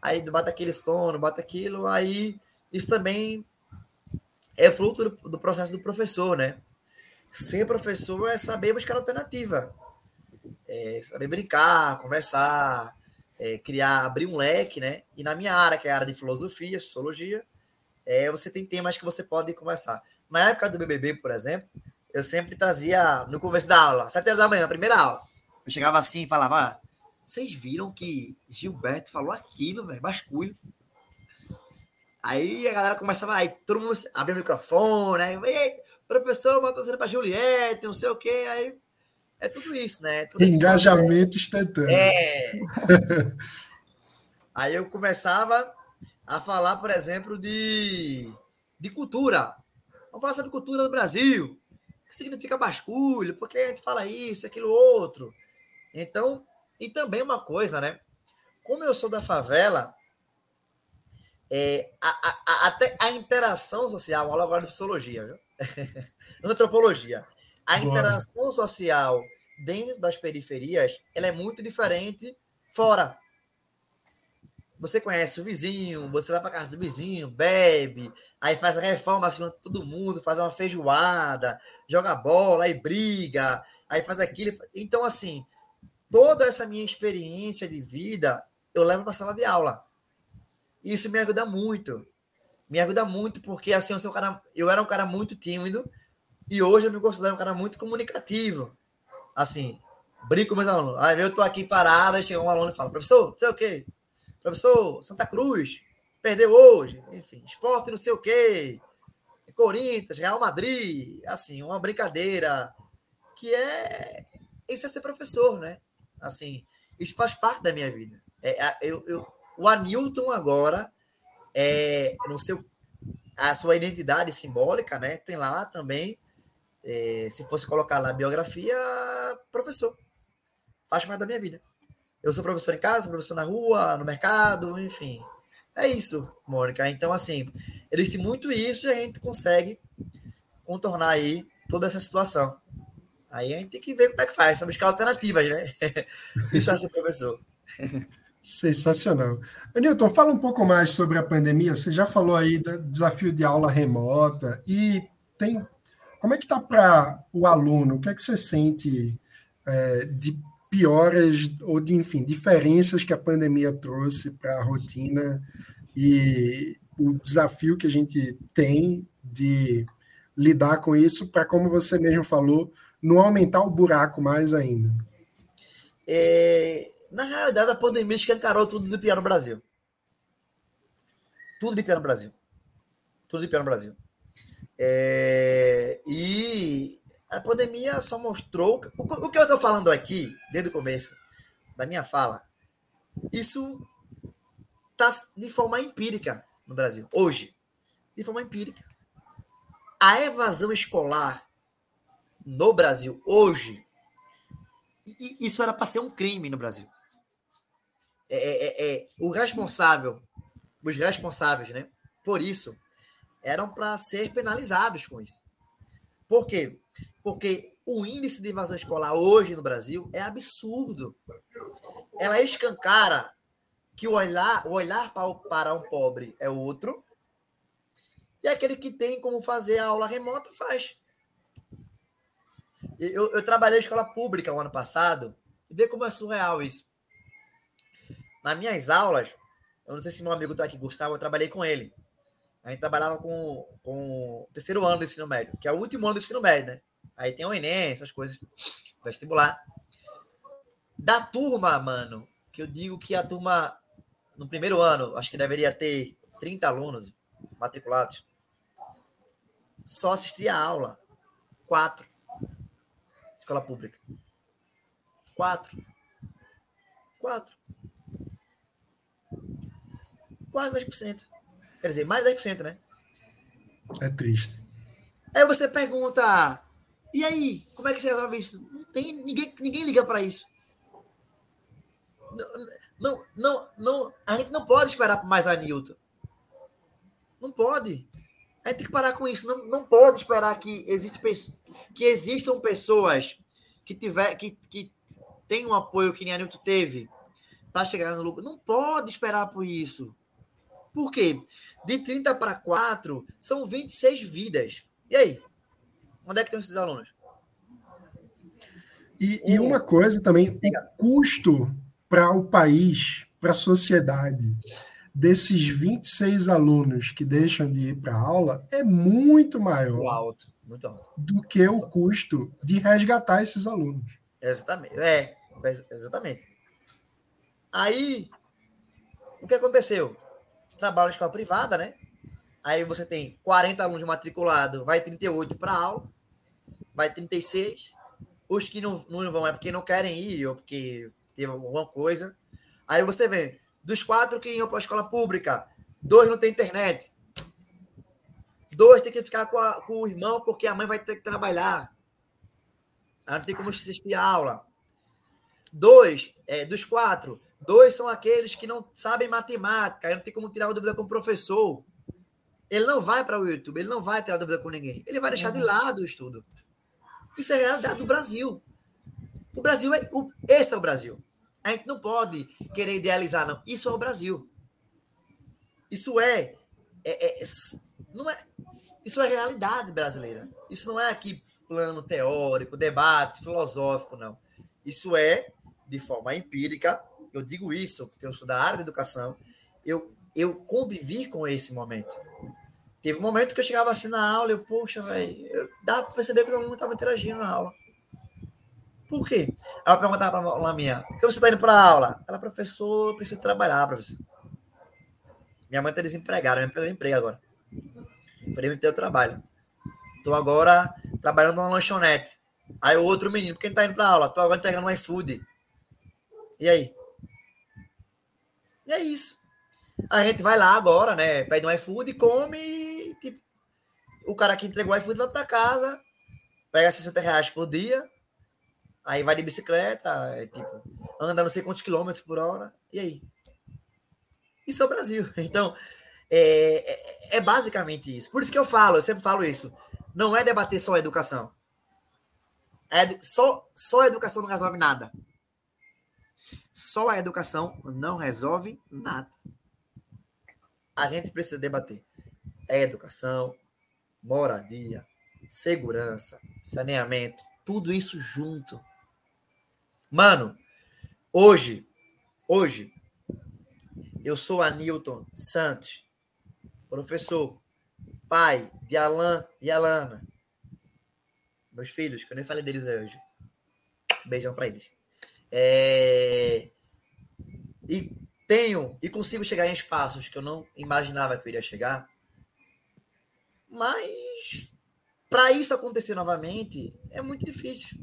Aí bate aquele sono, bate aquilo, aí isso também é fruto do, do processo do professor, né? Ser professor é saber buscar alternativa. É saber brincar, conversar, é, criar, abrir um leque, né? E na minha área, que é a área de filosofia, sociologia, é, você tem temas que você pode conversar. Na época do BBB, por exemplo, eu sempre trazia no começo da aula, sete horas da manhã, primeira aula. Eu chegava assim e falava: ah, vocês viram que Gilberto falou aquilo, velho, basculho. Aí a galera começava, aí todo mundo abriu o microfone, aí, professor, uma torcida para Juliette, não sei o quê, aí é tudo isso, né? Tudo Engajamento instantâneo. É. aí eu começava a falar, por exemplo, de, de cultura. Vamos falar sobre cultura do Brasil. O que significa basculho? Por que a gente fala isso, aquilo, outro? Então, e também uma coisa, né? Como eu sou da favela, é, a, a, até a interação social, aula agora de sociologia, viu? antropologia. A Boa. interação social dentro das periferias, ela é muito diferente fora. Você conhece o vizinho, você vai para casa do vizinho, bebe, aí faz a reforma assim, todo mundo, faz uma feijoada, joga bola, aí briga, aí faz aquilo. Então, assim, toda essa minha experiência de vida, eu levo para sala de aula. Isso me ajuda muito. Me ajuda muito porque assim, eu, sou um cara, eu era um cara muito tímido e hoje eu me considero um cara muito comunicativo. Assim, brinco com meus alunos. Aí eu tô aqui parado, aí chega um aluno e fala: professor, sei o quê. Professor, Santa Cruz, perdeu hoje. Enfim, esporte não sei o quê. Corinthians, Real Madrid. Assim, uma brincadeira que é. Isso é ser professor, né? Assim, isso faz parte da minha vida. É, eu, eu, o Anilton agora, é, no seu, a sua identidade simbólica, né? Tem lá também, é, se fosse colocar lá biografia, professor. Faz parte da minha vida. Eu sou professor em casa, professor na rua, no mercado, enfim. É isso, Mônica. Então, assim, existe muito isso e a gente consegue contornar aí toda essa situação. Aí a gente tem que ver como é que faz, buscar alternativas, né? Isso é ser professor. Sensacional. Newton, fala um pouco mais sobre a pandemia. Você já falou aí do desafio de aula remota e tem como é que está para o aluno? O que é que você sente é, de piores ou de enfim diferenças que a pandemia trouxe para a rotina e o desafio que a gente tem de lidar com isso para, como você mesmo falou, não aumentar o buraco mais ainda? É, na realidade, a pandemia escancarou tudo de pior no Brasil. Tudo de pior no Brasil. Tudo de pior no Brasil. É, e a pandemia só mostrou. O, o que eu estou falando aqui, desde o começo da minha fala, isso está de forma empírica no Brasil, hoje. De forma empírica. A evasão escolar no Brasil hoje, isso era para ser um crime no Brasil. É, é, é, é, o responsável, os responsáveis, né, por isso, eram para ser penalizados com isso. Por quê? Porque o índice de evasão escolar hoje no Brasil é absurdo. Ela escancara que o olhar, o olhar para um pobre é outro, e aquele que tem como fazer a aula remota faz. Eu, eu trabalhei em escola pública o ano passado, e vê como é surreal isso. Nas minhas aulas, eu não sei se meu amigo está aqui, Gustavo, eu trabalhei com ele. A gente trabalhava com, com o terceiro ano do ensino médio, que é o último ano do ensino médio, né? Aí tem o Enem, essas coisas, vestibular. Da turma, mano, que eu digo que a turma, no primeiro ano, acho que deveria ter 30 alunos matriculados, só assistia a aula. Quatro. Escola pública. Quatro. Quatro. Quase 10%. Quer dizer, mais 10%, né? É triste. Aí você pergunta, e aí, como é que você resolve isso? Não tem, ninguém, ninguém liga para isso. Não, não, não, a gente não pode esperar mais a Newton. Não pode. A gente tem que parar com isso. Não, não pode esperar que, existe, que existam pessoas que tiver que, que tenham um apoio que nem a Newton teve para chegar no lucro. Não pode esperar por isso. Por quê? De 30 para 4 são 26 vidas. E aí? Onde é que estão esses alunos? E, e uma coisa também, o custo para o país, para a sociedade, desses 26 alunos que deixam de ir para aula é muito maior alto, muito alto. do que o custo de resgatar esses alunos. Exatamente. É, exatamente. Aí, o que aconteceu? Trabalho em escola privada, né? Aí você tem 40 alunos matriculados, vai 38 para aula, vai 36. Os que não, não vão é porque não querem ir ou porque teve alguma coisa. Aí você vê, dos quatro que iam para a escola pública, dois não tem internet. Dois tem que ficar com, a, com, o irmão porque a mãe vai ter que trabalhar. Ela não tem como assistir a aula. Dois, é, dos quatro, dois são aqueles que não sabem matemática, não tem como tirar dúvida com o professor. Ele não vai para o YouTube, ele não vai tirar dúvida com ninguém. Ele vai deixar de lado o estudo. Isso é a realidade do Brasil. O Brasil é. O, esse é o Brasil. A gente não pode querer idealizar, não. Isso é o Brasil. Isso é, é, é, não é. Isso é realidade brasileira. Isso não é aqui plano teórico, debate filosófico, não. Isso é de forma empírica. Eu digo isso porque eu sou da área da educação. Eu, eu convivi com esse momento. Teve um momento que eu chegava assim na aula, eu, poxa, velho, dá para perceber que todo mundo estava interagindo na aula. Por quê? Ela perguntava para a minha, por que você está indo para a aula? Ela, professor, preciso trabalhar, professor. Minha mãe está desempregada, me pegou emprego agora. Falei, me ter o trabalho. Estou agora trabalhando numa lanchonete. Aí o outro menino, por que não está indo para a aula? Estou agora entregando um iFood. E aí? E é isso. A gente vai lá agora, né? Pede um iFood, come e, tipo, o cara que entregou o iFood vai para casa, pega 60 reais por dia, Aí vai de bicicleta, é, tipo, anda não sei quantos quilômetros por hora, e aí? Isso é o Brasil. Então, é, é, é, basicamente isso. Por isso que eu falo, eu sempre falo isso. Não é debater só a educação. É, só, só a educação não resolve nada. Só a educação não resolve nada. A gente precisa debater. É educação, moradia, segurança, saneamento, tudo isso junto. Mano, hoje, hoje, eu sou Anilton Santos, professor, pai de Alan e Alana. Meus filhos, que eu nem falei deles hoje. Beijão para eles. É... E tenho e consigo chegar em espaços que eu não imaginava que eu iria chegar. Mas para isso acontecer novamente é muito difícil.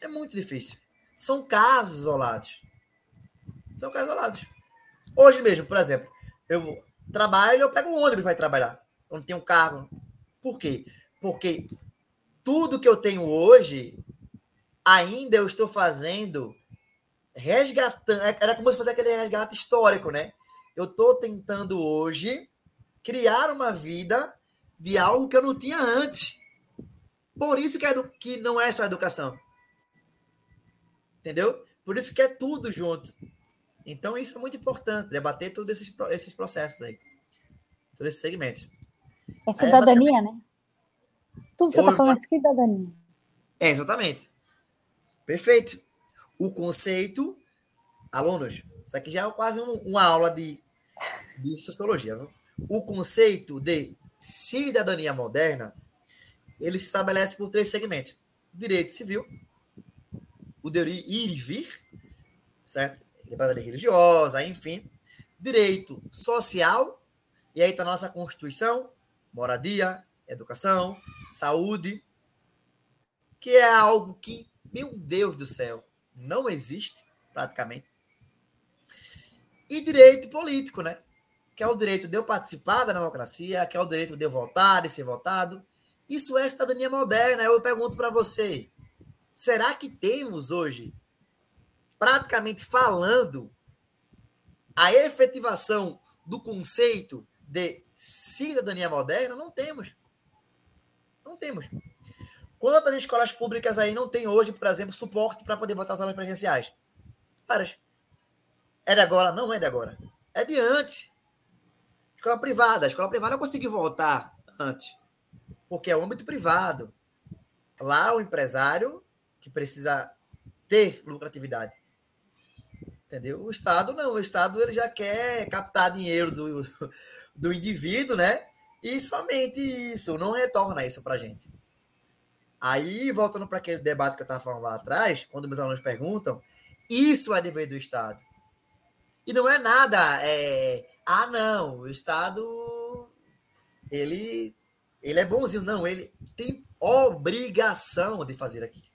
É muito difícil. São casos isolados. São casos isolados. Hoje mesmo, por exemplo, eu trabalho, eu pego um ônibus para trabalhar. Eu não tenho carro. Por quê? Porque tudo que eu tenho hoje, ainda eu estou fazendo resgatando. É, era como se fosse aquele resgate histórico, né? Eu estou tentando hoje criar uma vida de algo que eu não tinha antes. Por isso que, é que não é só educação. Entendeu? Por isso que é tudo junto. Então, isso é muito importante, debater todos esses, esses processos aí. Todos esses segmentos. É cidadania, é, né? Tudo que você está falando é cidadania. É, exatamente. Perfeito. O conceito, alunos, isso aqui já é quase um, uma aula de, de sociologia. Viu? O conceito de cidadania moderna, ele se estabelece por três segmentos. Direito civil, o de ir e vir, certo? Liberdade religiosa, enfim. Direito social, e aí está a nossa Constituição, moradia, educação, saúde, que é algo que, meu Deus do céu, não existe praticamente. E direito político, né? Que é o direito de eu participar da democracia, que é o direito de eu votar e ser votado. Isso é cidadania moderna. Eu pergunto para você: será que temos hoje, praticamente falando, a efetivação do conceito de cidadania moderna? Não temos. Não temos. Quantas escolas públicas aí não tem hoje, por exemplo, suporte para poder votar as aulas presenciais? Várias. É de agora? Não é de agora. É de antes. Escola privada. A escola privada eu consegui voltar antes. Porque é o âmbito privado. Lá o empresário que precisa ter lucratividade. Entendeu? O Estado não. O Estado ele já quer captar dinheiro do, do indivíduo, né? E somente isso. Não retorna isso para gente. Aí, voltando para aquele debate que eu estava falando lá atrás, quando meus alunos perguntam, isso é dever do Estado. E não é nada, é, ah, não, o Estado, ele, ele é bonzinho. Não, ele tem obrigação de fazer aquilo.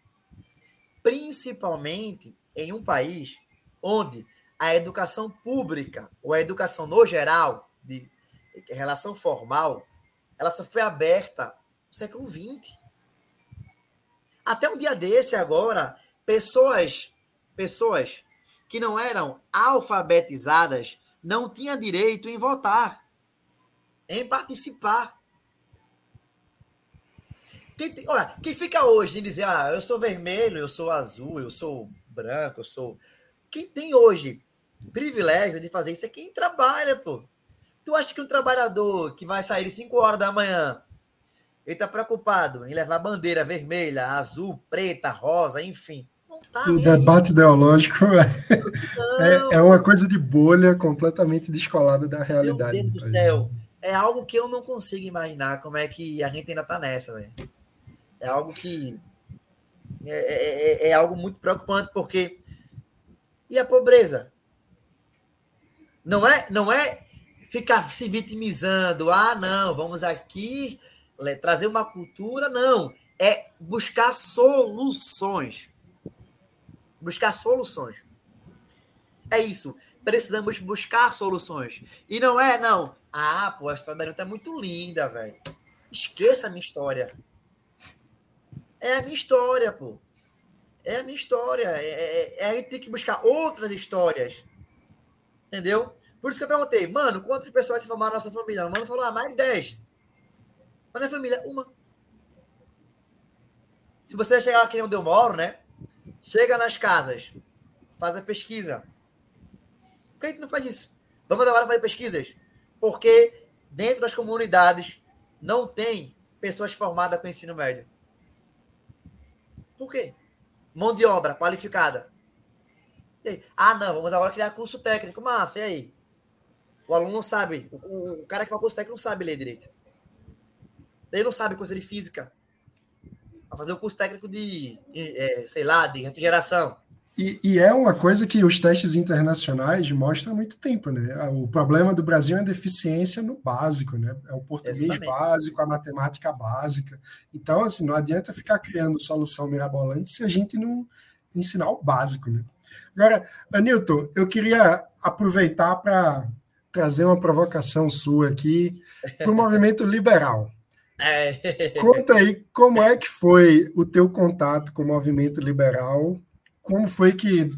Principalmente em um país onde a educação pública, ou a educação no geral, de relação formal, ela só foi aberta no século XX. Até um dia desse agora, pessoas, pessoas que não eram alfabetizadas não tinham direito em votar, em participar. Quem, tem, olha, quem fica hoje em dizer, ah, eu sou vermelho, eu sou azul, eu sou branco, eu sou. Quem tem hoje privilégio de fazer isso é quem trabalha, pô. Tu acha que um trabalhador que vai sair 5 horas da manhã ele está preocupado em levar bandeira vermelha, azul, preta, rosa, enfim. Tá o debate ideológico é, é, é, uma coisa de bolha completamente descolada da realidade. Meu Deus do céu. É algo que eu não consigo imaginar como é que a gente ainda está nessa, velho. É algo que. É, é, é, é algo muito preocupante, porque. E a pobreza? Não é, não é ficar se vitimizando. Ah, não, vamos aqui trazer uma cultura, não. É buscar soluções. Buscar soluções. É isso. Precisamos buscar soluções. E não é, não. Ah, pô, a história da Anitta é muito linda, velho. Esqueça a minha história. É a minha história, pô. É a minha história. É, é, é, a gente tem que buscar outras histórias. Entendeu? Por isso que eu perguntei, mano, quantas pessoas se formaram na sua família? O mano falou, ah, mais de 10. Na minha família, uma. Se você chegar aqui onde eu moro, né? Chega nas casas, faz a pesquisa. Por que a gente não faz isso? Vamos agora fazer pesquisas. Porque dentro das comunidades não tem pessoas formadas com ensino médio. Por quê? Mão de obra qualificada. Ah, não, vamos agora criar curso técnico. Massa, e aí? O aluno não sabe. O, o, o cara que faz curso técnico não sabe ler direito. Ele não sabe coisa de física. Vai fazer o um curso técnico de, é, sei lá, de refrigeração. E, e, é uma coisa que os testes internacionais mostram há muito tempo, né? O problema do Brasil é a deficiência no básico, né? É o português Exatamente. básico, a matemática básica. Então, assim, não adianta ficar criando solução mirabolante se a gente não ensinar o básico, né? Agora, Anilton, eu queria aproveitar para trazer uma provocação sua aqui para o movimento liberal. É. Conta aí como é que foi o teu contato com o movimento liberal, como foi que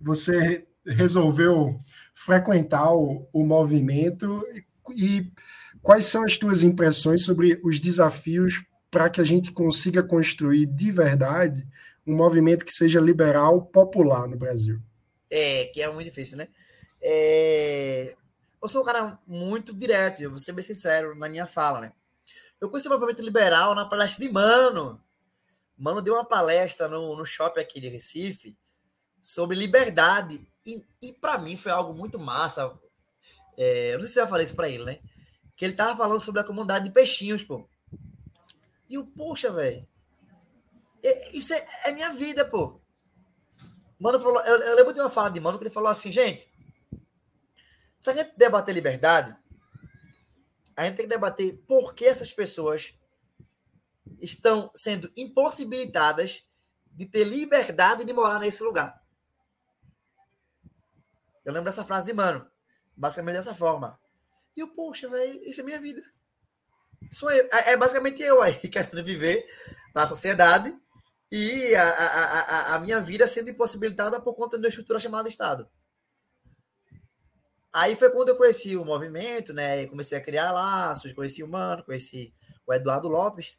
você resolveu frequentar o, o movimento e quais são as tuas impressões sobre os desafios para que a gente consiga construir de verdade um movimento que seja liberal popular no Brasil? É, que é muito difícil, né? É... Eu sou um cara muito direto, eu vou ser bem sincero na minha fala, né? Eu conheci o movimento liberal na palestra de Mano. Mano deu uma palestra no, no shopping aqui de Recife sobre liberdade. E, e para mim foi algo muito massa. É, eu não sei se eu falei isso para ele, né? Que ele tava falando sobre a comunidade de peixinhos, pô. E o, poxa, velho. Isso é, é, minha vida, pô. Mano falou, eu, eu lembro de uma fala de Mano que ele falou assim, gente. Se a gente debater liberdade, a gente tem que debater por que essas pessoas estão sendo impossibilitadas de ter liberdade de morar nesse lugar. Eu lembro dessa frase de mano, basicamente dessa forma. E eu, poxa, velho, isso é minha vida. Sou eu. É, é basicamente eu aí, querendo viver na sociedade e a, a, a, a minha vida sendo impossibilitada por conta de uma estrutura chamada Estado. Aí foi quando eu conheci o movimento, né? E comecei a criar laços, conheci o Mano, conheci o Eduardo Lopes,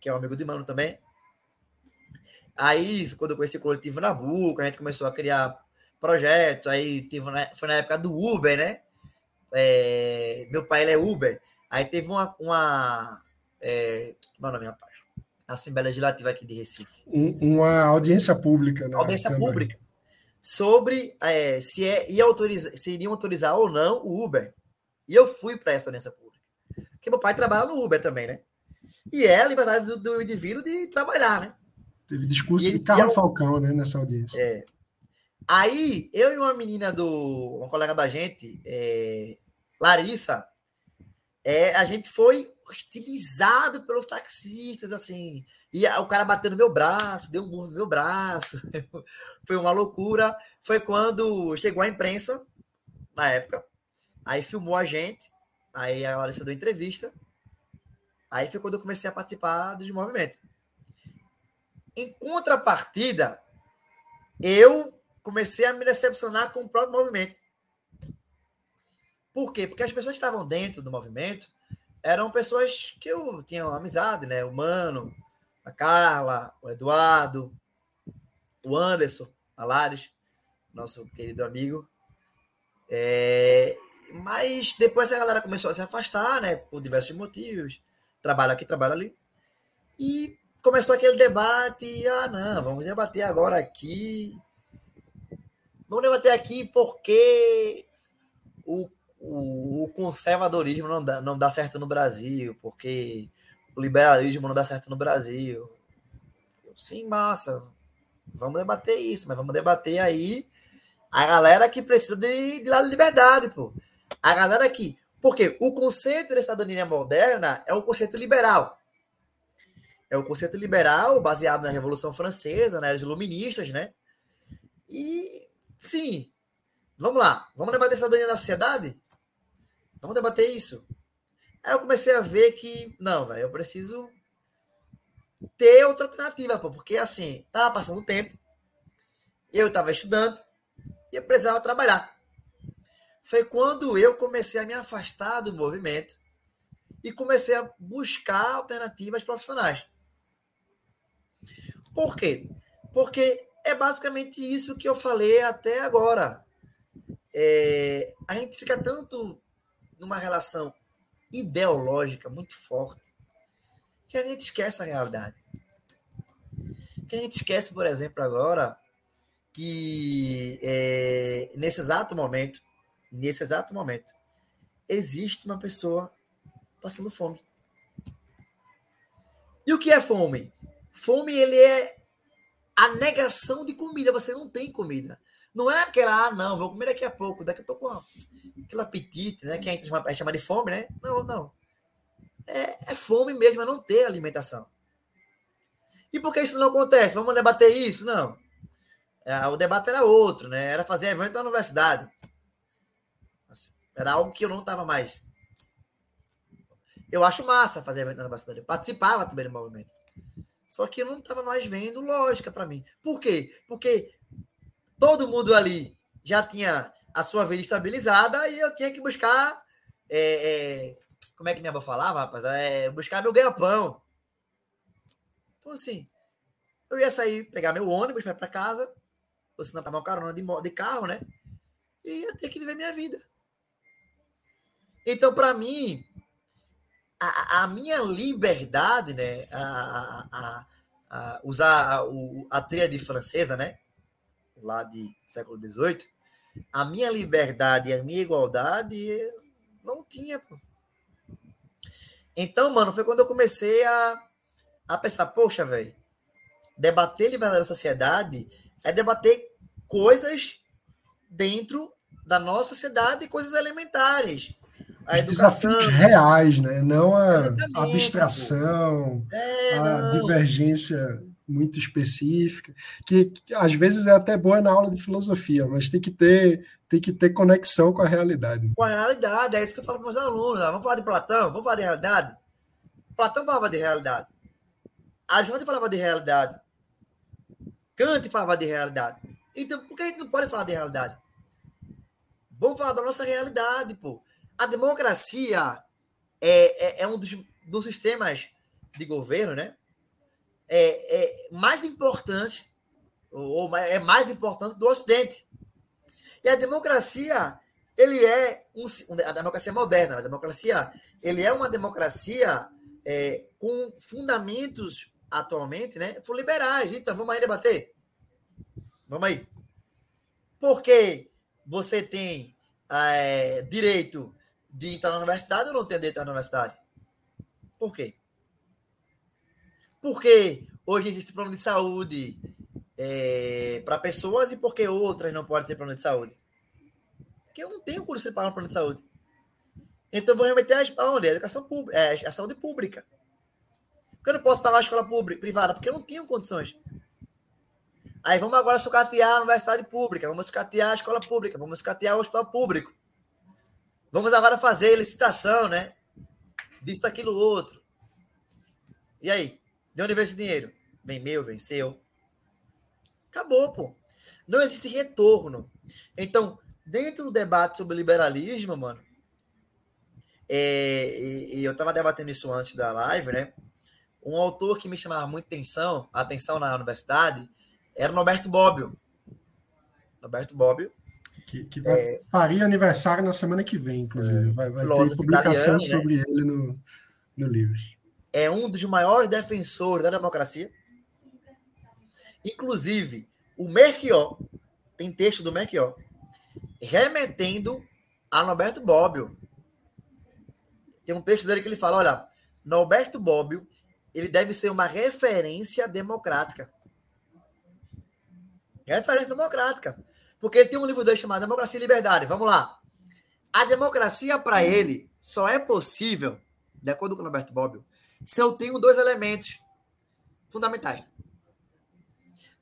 que é um amigo de Mano também. Aí, quando eu conheci o coletivo Nabuco, a gente começou a criar projeto. Aí teve, foi na época do Uber, né? É, meu pai ele é Uber. Aí teve uma. uma é, como é o nome, rapaz? Assembleia Legislativa aqui de Recife. Uma audiência pública, né? Audiência também. pública sobre é, se, é, ia autorizar, se iriam autorizar ou não o Uber. E eu fui para essa audiência pública. Porque meu pai trabalha no Uber também, né? E é a liberdade do, do indivíduo de trabalhar, né? Teve discurso de Carlos Falcão, né, nessa audiência. É. Aí, eu e uma menina do. uma colega da gente, é, Larissa, é, a gente foi hostilizado pelos taxistas, assim. E o cara bateu no meu braço, deu um burro no meu braço. foi uma loucura. Foi quando chegou a imprensa, na época. Aí filmou a gente. Aí a Larissa deu entrevista. Aí foi quando eu comecei a participar dos movimentos. Em contrapartida, eu comecei a me decepcionar com o próprio movimento. Por quê? Porque as pessoas estavam dentro do movimento eram pessoas que eu tinha amizade, né? O Mano, a Carla, o Eduardo, o Anderson, a Lares, nosso querido amigo. É, mas depois a galera começou a se afastar, né? Por diversos motivos. Trabalho aqui, trabalho ali. E começou aquele debate. Ah, não, vamos debater agora aqui. Vamos debater aqui porque o, o, o conservadorismo não dá, não dá certo no Brasil, porque o liberalismo não dá certo no Brasil. Sim, massa. Vamos debater isso, mas vamos debater aí a galera que precisa de, de liberdade, pô. A galera que. Porque o conceito da cidadania moderna é o conceito liberal. É o conceito liberal baseado na Revolução Francesa, né, os iluministas, né? E, sim, vamos lá. Vamos debater a cidadania da sociedade? Vamos debater isso. Aí eu comecei a ver que, não, velho, eu preciso ter outra alternativa, pô, porque assim, tava passando o tempo, eu tava estudando e eu precisava trabalhar. Foi quando eu comecei a me afastar do movimento e comecei a buscar alternativas profissionais. Por quê? Porque é basicamente isso que eu falei até agora. É, a gente fica tanto numa relação ideológica muito forte que a gente esquece a realidade. Que a gente esquece, por exemplo, agora que é, nesse exato momento, nesse exato momento, existe uma pessoa passando fome. E o que é fome? Fome ele é a negação de comida. Você não tem comida. Não é aquela, ah, não, vou comer daqui a pouco, daqui eu tô com aquele apetite, né? Que a gente chama, chama de fome, né? Não, não. É, é fome mesmo, é não ter alimentação. E por que isso não acontece? Vamos debater isso? Não. É, o debate era outro, né? Era fazer evento na universidade. Assim, era algo que eu não estava mais. Eu acho massa fazer evento na universidade. Eu participava também do movimento. Só que eu não estava mais vendo lógica para mim. Por quê? Porque todo mundo ali já tinha a sua vida estabilizada e eu tinha que buscar. É, é, como é que minha avó falava, rapaz? É buscar meu ganha-pão. Então, assim, eu ia sair, pegar meu ônibus para casa, ou se não, pegar uma carona de, de carro, né? E ia ter que viver minha vida. Então, para mim, a, a, minha liberdade, né? A, a, a usar a, a tríade francesa, né? Lá de século XVIII, a minha liberdade e a minha igualdade não tinha, pô. Então, mano, foi quando eu comecei a, a pensar, poxa, velho, debater liberdade da sociedade é debater coisas dentro da nossa sociedade, coisas elementares. A educação. Desafios reais, né? Não a abstração, é, a não. divergência muito específica, que, que, às vezes é até boa na aula de filosofia, mas tem que ter tem que ter conexão com a realidade. Com a realidade, é isso que eu falo para os meus alunos. Né? Vamos falar de Platão, vamos falar de realidade. Platão falava de realidade. Aristóteles falava de realidade. Kant falava de realidade. Então, por que a gente não pode falar de realidade? Vamos falar da nossa realidade, pô. A democracia é, é, é um dos, dos sistemas de governo, né? É, é mais importante, ou, é mais importante do Ocidente. E a democracia, ele é um, a democracia moderna, a democracia, ele é uma democracia é, com fundamentos atualmente, né, liberais. Então, vamos aí debater. Vamos aí. Porque você tem é, direito de entrar na universidade ou não tem direito na universidade? Por quê? Porque hoje existe plano de saúde é, para pessoas e porque outras não podem ter plano de saúde? Porque eu não tenho curso de pagar um plano de saúde. Então eu vou remeter? A educação pública, é, a saúde pública. Porque eu não posso pagar a escola pública, privada, porque eu não tenho condições. Aí vamos agora sucatear a universidade pública, vamos sucatear a escola pública, vamos sucatear o hospital público. Vamos agora fazer licitação, né? Disso, daquilo, outro. E aí? De onde vem esse dinheiro? Vem meu, vem seu. Acabou, pô. Não existe retorno. Então, dentro do debate sobre liberalismo, mano, é, e, e, eu estava debatendo isso antes da live, né? Um autor que me chamava muito atenção, atenção na universidade, era o Norberto Bobbio. Norberto Bobbio. Que, que vai, é, faria aniversário na semana que vem, inclusive. Vai, vai ter publicação italiano, né? sobre né? ele no, no livro. É um dos maiores defensores da democracia Inclusive, o Merquior, tem texto do Merquior, remetendo a Norberto Bobbio. Tem um texto dele que ele fala: olha, Norberto Bobbio ele deve ser uma referência democrática. Referência democrática. Porque ele tem um livro dele chamado Democracia e Liberdade. Vamos lá. A democracia, para ele, só é possível, de acordo com o Norberto Bobbio, se eu tenho dois elementos fundamentais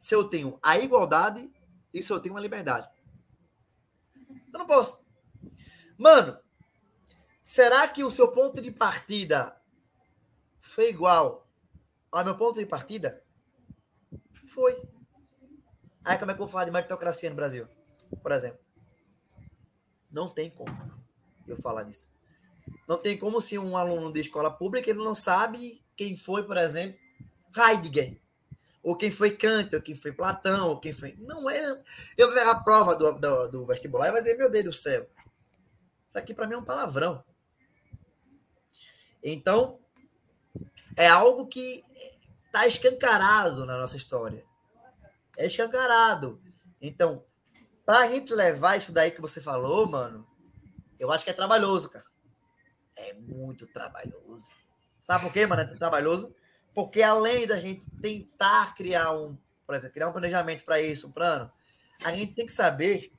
se eu tenho a igualdade e se eu tenho uma liberdade. Eu não posso. Mano, será que o seu ponto de partida foi igual ao meu ponto de partida? Foi. Aí como é que eu vou falar de meritocracia no Brasil? Por exemplo. Não tem como eu falar disso. Não tem como se um aluno de escola pública ele não sabe quem foi, por exemplo, Heidegger ou quem foi Kant, ou quem foi Platão, ou quem foi. Não é. Eu ver a prova do, do, do vestibular e vai dizer, meu Deus do céu. Isso aqui para mim é um palavrão. Então, é algo que está escancarado na nossa história. É escancarado. Então, para a gente levar isso daí que você falou, mano, eu acho que é trabalhoso, cara. É muito trabalhoso. Sabe por quê, mano? É trabalhoso? Porque além da gente tentar criar um, por exemplo, criar um planejamento para isso, um plano, a gente tem que saber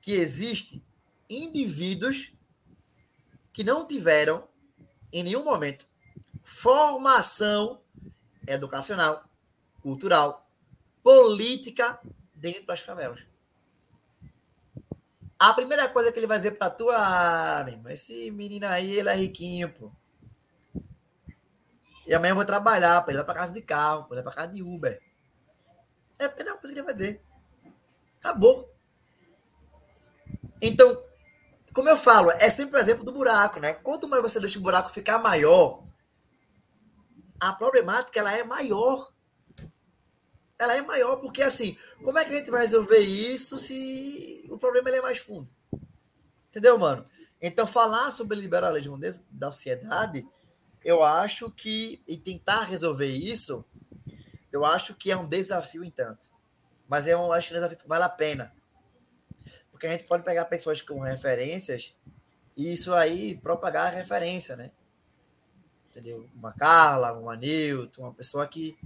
que existe indivíduos que não tiveram em nenhum momento formação educacional, cultural, política dentro das favelas. A primeira coisa que ele vai dizer para tu, ah, esse menino aí, ele é riquinho, pô. E amanhã eu vou trabalhar, para ele vai para casa de carro, para ele vai para casa de Uber. É a primeira coisa que ele vai dizer. Acabou. Então, como eu falo, é sempre o exemplo do buraco, né? Quanto mais você deixa o buraco ficar maior, a problemática ela é maior. Ela é maior porque assim, como é que a gente vai resolver isso se o problema é mais fundo? Entendeu, mano? Então falar sobre liberalismo da sociedade, eu acho que e tentar resolver isso, eu acho que é um desafio em tanto. Mas é um acho que um desafio vale a pena porque a gente pode pegar pessoas com referências e isso aí propagar a referência, né? Entendeu? Uma Carla, uma Newton, uma pessoa que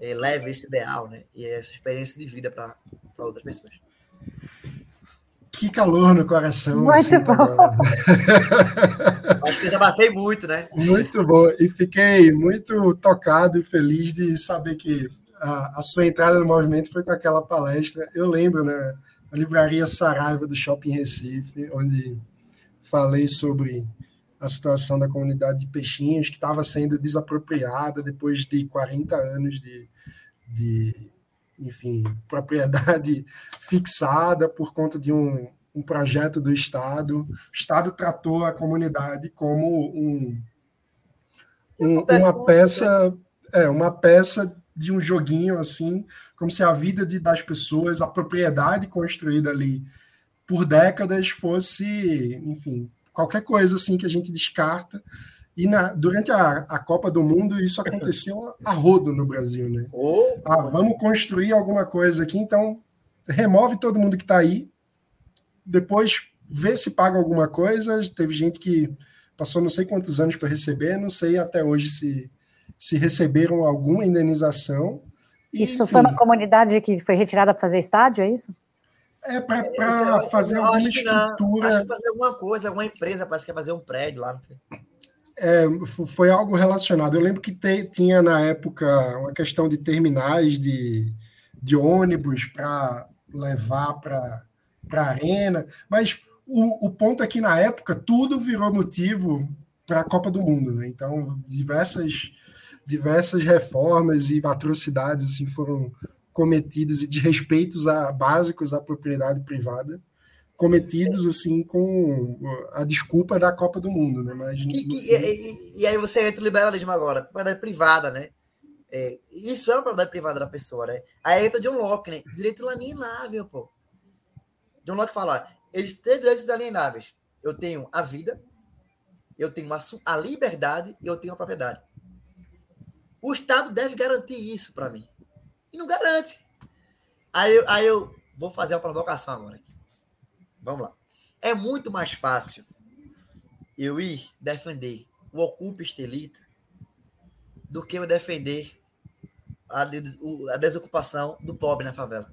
é, leve esse ideal, né? E essa experiência de vida para outras pessoas. Que calor no coração. Muito assim, bom. Acho que desabafei muito, né? Muito bom. E fiquei muito tocado e feliz de saber que a, a sua entrada no movimento foi com aquela palestra. Eu lembro, né? a livraria Saraiva do Shopping Recife, onde falei sobre a situação da comunidade de peixinhos que estava sendo desapropriada depois de 40 anos de, de enfim, propriedade fixada por conta de um, um projeto do Estado. O Estado tratou a comunidade como um, um uma peça, é, uma peça de um joguinho assim, como se a vida de, das pessoas, a propriedade construída ali por décadas fosse, enfim, qualquer coisa assim que a gente descarta. E na, durante a, a Copa do Mundo isso aconteceu a rodo no Brasil, né? Oh, ah, vamos construir alguma coisa aqui, então remove todo mundo que está aí, depois vê se paga alguma coisa. Teve gente que passou não sei quantos anos para receber, não sei até hoje se se receberam alguma indenização. Isso enfim, foi uma comunidade que foi retirada para fazer estádio, é isso? É para é, fazer eu alguma estrutura. Acho que fazer alguma coisa, alguma empresa parece que ia fazer um prédio lá. É, foi algo relacionado. Eu lembro que te, tinha na época uma questão de terminais de, de ônibus para levar para a arena, mas o, o ponto é que na época tudo virou motivo para a Copa do Mundo. Né? Então, diversas diversas reformas e atrocidades assim foram cometidas e de respeitos a, básicos à propriedade privada cometidos assim com a desculpa da Copa do Mundo, né? Mas, e, e, e, e, aí você entra no liberalismo agora, propriedade privada, né? É, isso é uma propriedade privada da pessoa, né? Aí entra John Locke, né? Direito inalienável, pô. John Locke fala, eles têm direitos inalienáveis. Eu tenho a vida, eu tenho a, a liberdade e eu tenho a propriedade. O Estado deve garantir isso para mim. E não garante. Aí aí eu vou fazer uma provocação agora. Aqui. Vamos lá. É muito mais fácil eu ir defender o ocupa estelita do que eu defender a, a desocupação do pobre na favela.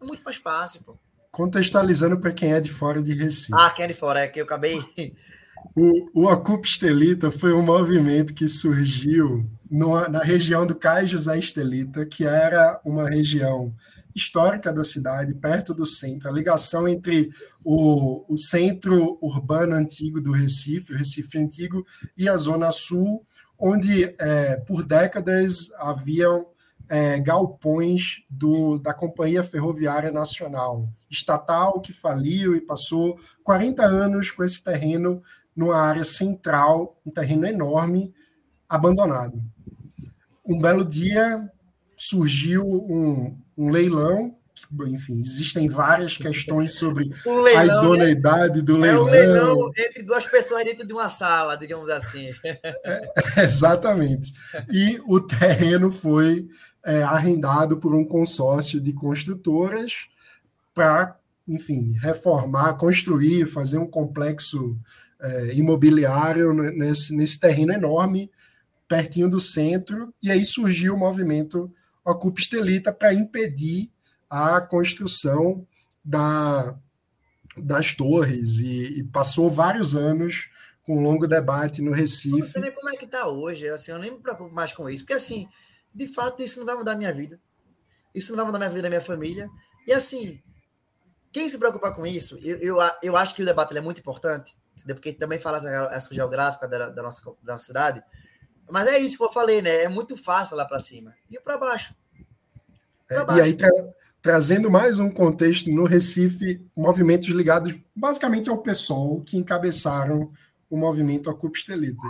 É muito mais fácil, pô. Contextualizando para quem é de fora de Recife. Ah, quem é de fora, é que eu acabei. o, o Ocupa Estelita foi um movimento que surgiu no, na região do Cais José Estelita, que era uma região histórica da cidade, perto do centro, a ligação entre o, o centro urbano antigo do Recife, o Recife Antigo, e a Zona Sul, onde é, por décadas haviam é, galpões do, da Companhia Ferroviária Nacional, estatal, que faliu e passou 40 anos com esse terreno numa área central, um terreno enorme, abandonado. Um belo dia surgiu um, um leilão enfim, existem várias questões sobre um leilão, a né? idoneidade do leilão. É um leilão entre duas pessoas dentro de uma sala, digamos assim. É, exatamente. E o terreno foi é, arrendado por um consórcio de construtoras para, enfim, reformar, construir, fazer um complexo é, imobiliário nesse, nesse terreno enorme pertinho do centro, e aí surgiu o movimento Ocupa Estelita para impedir a construção da, das torres, e, e, passou vários anos com um longo debate no Recife. Eu não sei nem como é que está hoje, assim, eu nem me preocupo mais com isso, porque assim, de fato isso não vai mudar a minha vida, isso não vai mudar a minha vida da minha família, e assim, quem se preocupa com isso, eu, eu, eu acho que o debate é muito importante, porque também fala essa geográfica da, da, nossa, da nossa cidade, mas é isso que eu falei, né? É muito fácil lá para cima. E para baixo. Pra baixo. É, e aí tra trazendo mais um contexto no Recife, movimentos ligados basicamente ao PSOL, que encabeçaram o movimento Ocupa Estelita.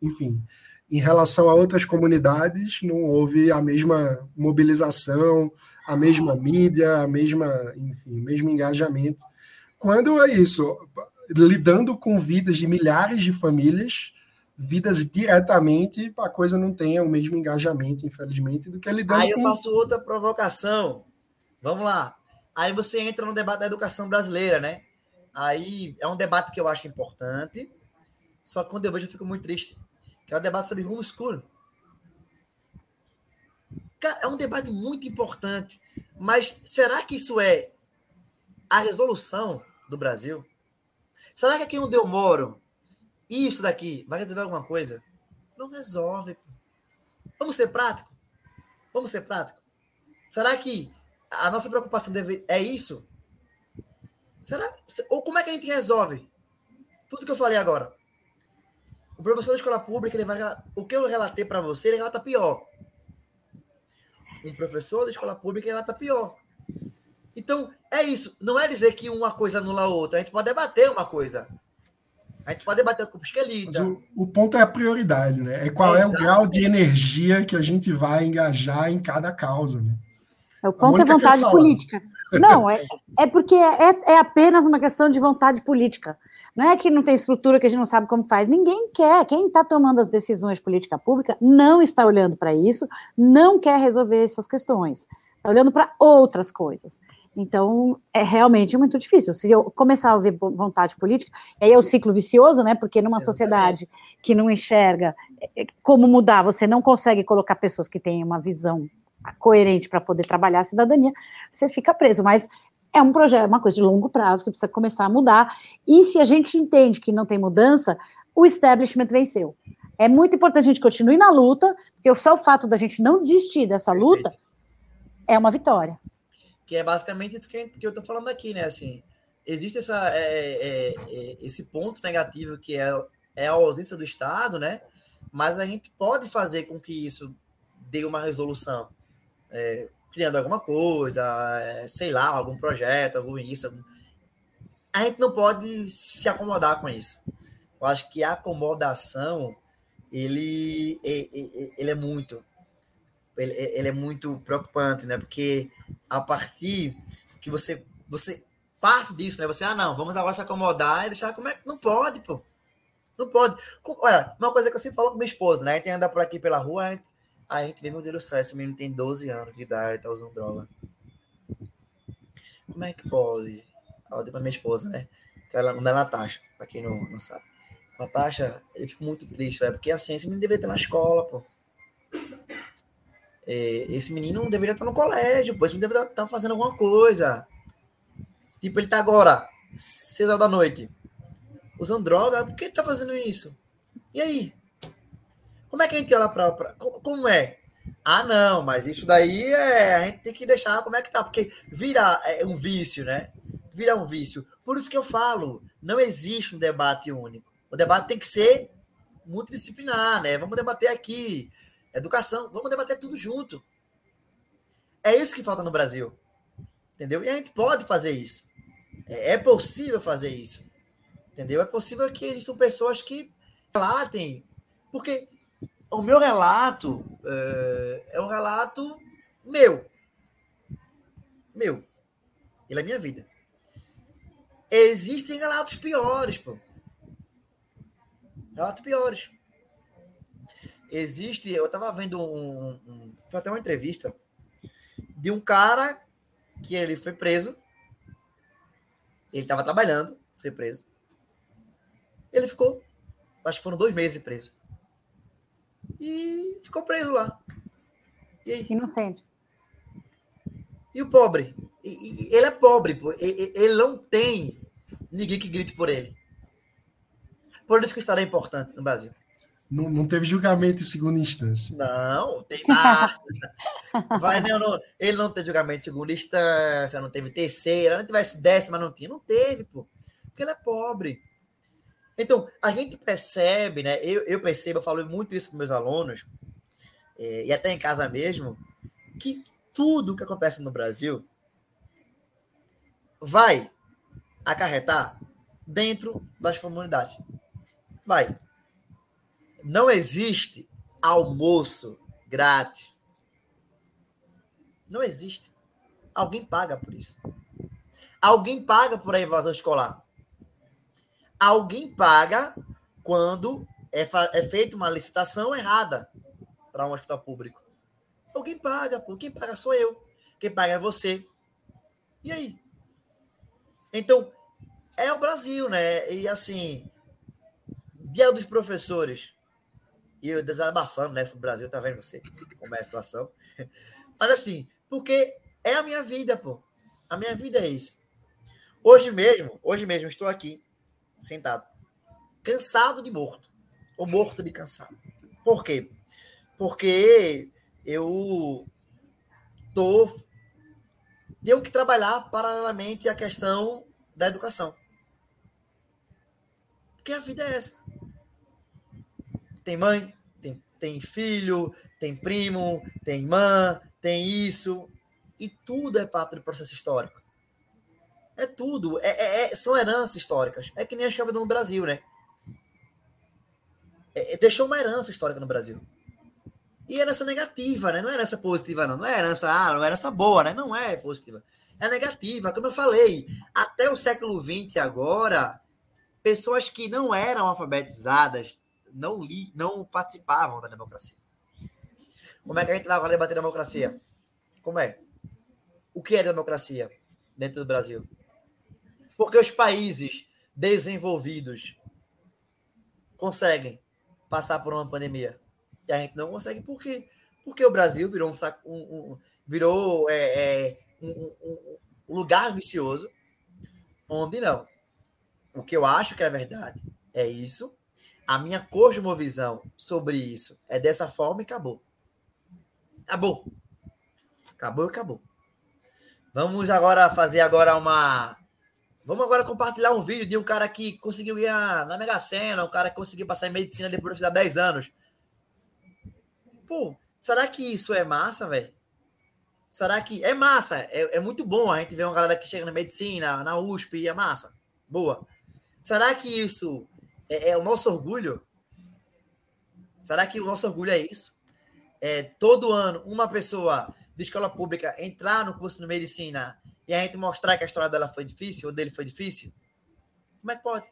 E, enfim, em relação a outras comunidades, não houve a mesma mobilização, a mesma mídia, a mesma, enfim, mesmo engajamento. Quando é isso, lidando com vidas de milhares de famílias, vidas diretamente, a coisa não tenha o mesmo engajamento, infelizmente, do que lidando Aí eu com... faço outra provocação. Vamos lá. Aí você entra no debate da educação brasileira, né? Aí é um debate que eu acho importante, só que quando eu vejo eu fico muito triste. Que é o debate sobre homeschooling. É um debate muito importante, mas será que isso é a resolução do Brasil? Será que aqui onde eu moro, isso daqui vai resolver alguma coisa? Não resolve. Vamos ser prático? Vamos ser prático? Será que a nossa preocupação deve, é isso? Será? Ou como é que a gente resolve? Tudo que eu falei agora. O professor da escola pública, ele vai, o que eu relatei para você, ele relata pior. Um professor da escola pública, ele relata pior. Então, é isso. Não é dizer que uma coisa anula a outra. A gente pode debater uma coisa. A gente pode debater com o esquelita. O, o, ponto é a prioridade, né? É qual é, é o grau de energia que a gente vai engajar em cada causa, né? É o ponto é vontade política. Não, é, é porque é, é apenas uma questão de vontade política. Não é que não tem estrutura que a gente não sabe como faz. Ninguém quer. Quem está tomando as decisões de política pública não está olhando para isso, não quer resolver essas questões. Está olhando para outras coisas. Então, é realmente muito difícil. Se eu começar a ver vontade política, aí é o ciclo vicioso, né? Porque numa sociedade que não enxerga é, como mudar, você não consegue colocar pessoas que têm uma visão coerente para poder trabalhar a cidadania, você fica preso. Mas é um projeto, uma coisa de longo prazo que precisa começar a mudar. E se a gente entende que não tem mudança, o establishment venceu. É muito importante a gente continue na luta, porque só o fato da gente não desistir dessa luta é uma vitória. Que é basicamente isso que eu estou falando aqui, né? Assim, existe essa, é, é, é, esse ponto negativo que é, é a ausência do Estado, né? Mas a gente pode fazer com que isso dê uma resolução é, criando alguma coisa, é, sei lá, algum projeto, algum isso. Algum... A gente não pode se acomodar com isso. Eu acho que a acomodação ele, ele, ele é muito ele, ele é muito preocupante, né? Porque a partir que você você parte disso, né? Você, ah, não, vamos agora se acomodar e deixar como é que não pode, pô. Não pode. Olha, uma coisa que eu sempre falo com minha esposa, né? A gente anda por aqui pela rua, a gente, a gente vê, meu Deus do céu, esse menino tem 12 anos de idade, tá usando droga. Como é que pode? Eu dei pra minha esposa, né? Que ela, é Natasha, pra quem não, não sabe. Natasha, eu fico muito triste, velho, porque assim, esse menino deveria estar na escola, pô. É, esse menino não deveria estar no colégio. Esse menino deveria estar fazendo alguma coisa. Tipo, ele tá agora, 6 horas da noite, usando droga, por que ele tá fazendo isso? E aí? Como é que a gente olha para. Pra... Como é? Ah, não, mas isso daí é. A gente tem que deixar como é que tá, porque vira é, um vício, né? Vira um vício. Por isso que eu falo, não existe um debate único. O debate tem que ser multidisciplinar, né? Vamos debater aqui. Educação, vamos debater tudo junto. É isso que falta no Brasil. Entendeu? E a gente pode fazer isso. É, é possível fazer isso. Entendeu? É possível que existam pessoas que relatem. Porque o meu relato é, é um relato meu. Meu. Ele é minha vida. Existem relatos piores, pô. Relatos piores. Existe, eu tava vendo um, um foi até uma entrevista de um cara que ele foi preso. Ele estava trabalhando, foi preso. Ele ficou, acho que foram dois meses preso e ficou preso lá. E aí? Inocente. E o pobre? E, e, ele é pobre, pô. Ele, ele não tem ninguém que grite por ele. Por isso que é importante no Brasil. Não, não teve julgamento em segunda instância. Não, tem nada. Vai, não, não, ele não teve julgamento em segunda instância, não teve terceira, não tivesse décima, não tinha. Não teve, pô. Porque ele é pobre. Então, a gente percebe, né? Eu, eu percebo, eu falo muito isso para meus alunos, é, e até em casa mesmo, que tudo que acontece no Brasil vai acarretar dentro das comunidades. Vai. Não existe almoço grátis. Não existe. Alguém paga por isso. Alguém paga por a invasão escolar. Alguém paga quando é, é feita uma licitação errada para um hospital público. Alguém paga, pô. Quem paga sou eu. Quem paga é você. E aí? Então, é o Brasil, né? E assim, dia dos professores. E eu desabafando, né? O Brasil, tá vendo você? Como é a situação. Mas assim, porque é a minha vida, pô. A minha vida é isso. Hoje mesmo, hoje mesmo, estou aqui, sentado, cansado de morto. Ou morto de cansado. Por quê? Porque eu tô tenho que trabalhar paralelamente a questão da educação. Porque a vida é essa. Tem mãe, tem, tem filho, tem primo, tem irmã, tem isso. E tudo é parte do processo histórico. É tudo. É, é, é são heranças históricas. É que nem a escravidão no Brasil, né? É, é, deixou uma herança histórica no Brasil. E herança negativa, né? Não é herança positiva, não. Não é herança, ah, não é herança boa, né? Não é positiva. É negativa. Como eu falei, até o século XX agora, pessoas que não eram alfabetizadas não, li, não participavam da democracia. Como é que a gente vai debater democracia? Como é? O que é democracia dentro do Brasil? Porque os países desenvolvidos conseguem passar por uma pandemia e a gente não consegue. Por quê? Porque o Brasil virou um, saco, um, um virou é, é, um, um, lugar vicioso, onde não. O que eu acho que é verdade é isso. A minha cosmovisão sobre isso é dessa forma e acabou. Acabou. Acabou e acabou. Vamos agora fazer agora uma. Vamos agora compartilhar um vídeo de um cara que conseguiu ganhar na Mega Sena, um cara que conseguiu passar em medicina depois de 10 anos. Pô, será que isso é massa, velho? Será que. É massa, é, é muito bom a gente ver uma galera que chega na medicina, na USP, é massa. Boa. Será que isso é, é o nosso orgulho? Será que o nosso orgulho é isso? É, todo ano, uma pessoa de escola pública entrar no curso de medicina e a gente mostrar que a história dela foi difícil, ou dele foi difícil? Como é que pode?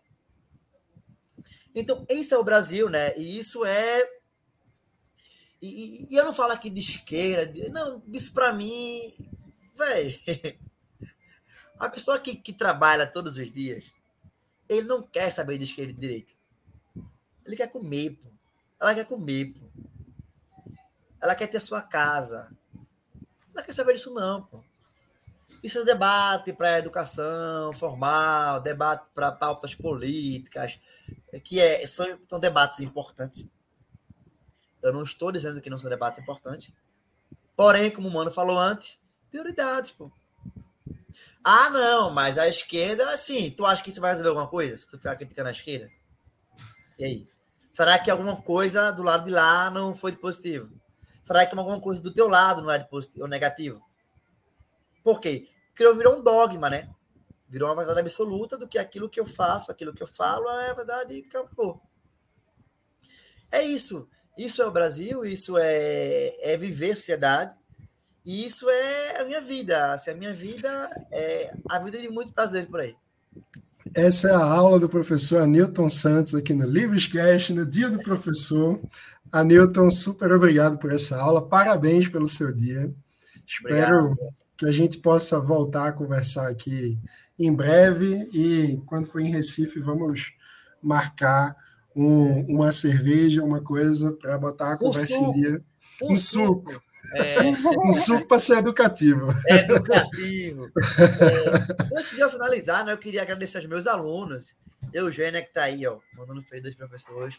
Então, esse é o Brasil, né? E isso é e, e, eu não falo aqui de esquerda, de, não, isso para mim, velho. A pessoa que, que trabalha todos os dias, ele não quer saber de esquerda e de direita. Ele quer comer, pô. Ela quer comer, pô. Ela quer ter sua casa. Ela quer saber disso, não, pô. Isso é debate para educação formal, debate para pautas políticas, que é, são, são debates importantes. Eu não estou dizendo que não são debates importantes. Porém, como o Mano falou antes, prioridades, pô. Ah, não, mas a esquerda, sim. Tu acha que isso vai resolver alguma coisa? Se tu ficar criticando a esquerda? E aí? Será que alguma coisa do lado de lá não foi de positivo? Será que alguma coisa do teu lado não é de positivo ou negativo? Por quê? Porque virou um dogma, né? Virou uma verdade absoluta do que aquilo que eu faço, aquilo que eu falo é verdade e acabou. É isso. Isso é o Brasil, isso é, é viver sociedade, e isso é a minha vida. Assim, a minha vida é a vida de muitos brasileiros por aí. Essa é a aula do professor Anilton Santos aqui no Livrescast, no dia do professor. Anilton, super obrigado por essa aula, parabéns pelo seu dia. Espero obrigado. que a gente possa voltar a conversar aqui em breve e quando for em Recife, vamos marcar um, uma cerveja, uma coisa para botar a conversa em dia. Um suco. É. um suco para ser educativo. É educativo. É. Antes de eu finalizar, né, eu queria agradecer aos meus alunos. Eugênia, que está aí, ó, mandando feliz dos professores.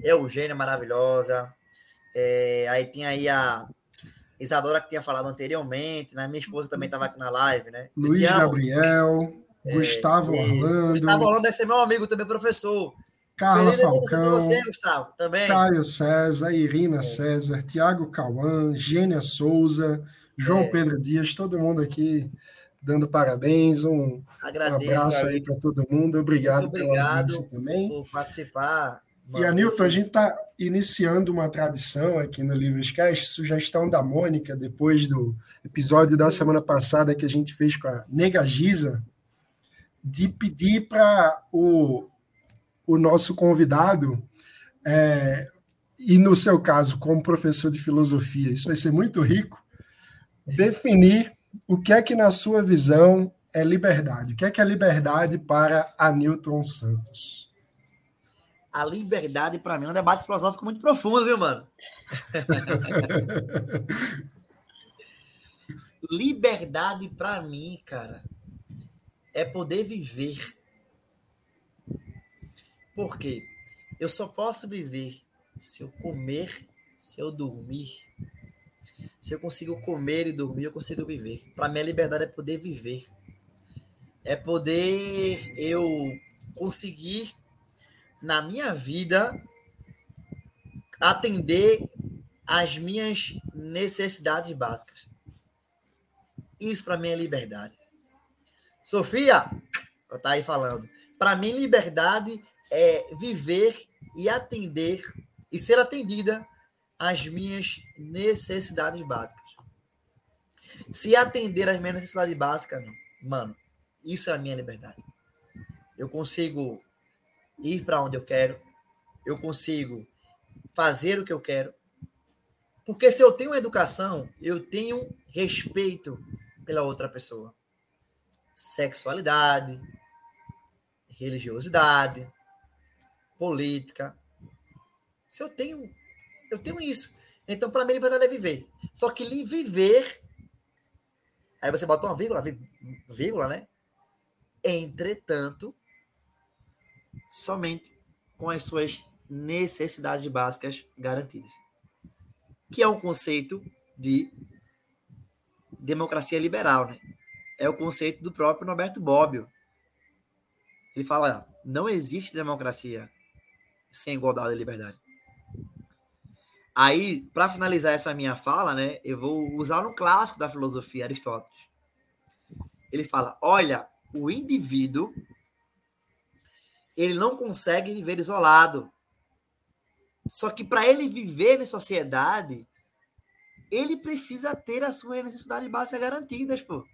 Eugênia, maravilhosa. É, aí tem aí a Isadora, que tinha falado anteriormente, né? Minha esposa também estava aqui na live, né? Luiz Gabriel, é, Gustavo Orlando. Gustavo Orlando é ser meu amigo também, professor. Carla Feliz Falcão, você, Gustavo, também. Caio César, Irina é. César, Tiago Cauã, Gênia Souza, João é. Pedro Dias, todo mundo aqui dando parabéns, um, Agradeço, um abraço aí para todo mundo. Obrigado, Muito obrigado também. por participar. E, Anilton, a gente está iniciando uma tradição aqui no Livrescast, sugestão da Mônica, depois do episódio da semana passada que a gente fez com a Nega Giza, de pedir para o, o nosso convidado, é, e no seu caso, como professor de filosofia, isso vai ser muito rico, definir o que é que, na sua visão, é liberdade. O que é que é liberdade para Anilton Santos? A liberdade, para mim, é um debate filosófico muito profundo, viu, mano? liberdade, para mim, cara, é poder viver. Por quê? Eu só posso viver se eu comer, se eu dormir. Se eu consigo comer e dormir, eu consigo viver. Para mim, a liberdade é poder viver. É poder eu conseguir, na minha vida, atender às minhas necessidades básicas. Isso para mim é liberdade. Sofia, tá aí falando. Para mim, liberdade é viver e atender e ser atendida às minhas necessidades básicas. Se atender às minhas necessidades básicas, mano, isso é a minha liberdade. Eu consigo ir para onde eu quero, eu consigo fazer o que eu quero. Porque se eu tenho educação, eu tenho respeito pela outra pessoa sexualidade, religiosidade, política. Se eu tenho, eu tenho isso. Então, para mim, liberdade é viver. Só que viver. Aí você bota uma vírgula, vírgula, né? Entretanto, somente com as suas necessidades básicas garantidas. Que é um conceito de democracia liberal, né? é o conceito do próprio Norberto Bobbio. Ele fala: não existe democracia sem igualdade e liberdade. Aí, para finalizar essa minha fala, né, eu vou usar um clássico da filosofia, Aristóteles. Ele fala: olha, o indivíduo ele não consegue viver isolado. Só que para ele viver em sociedade, ele precisa ter as suas necessidades básicas garantidas, pô.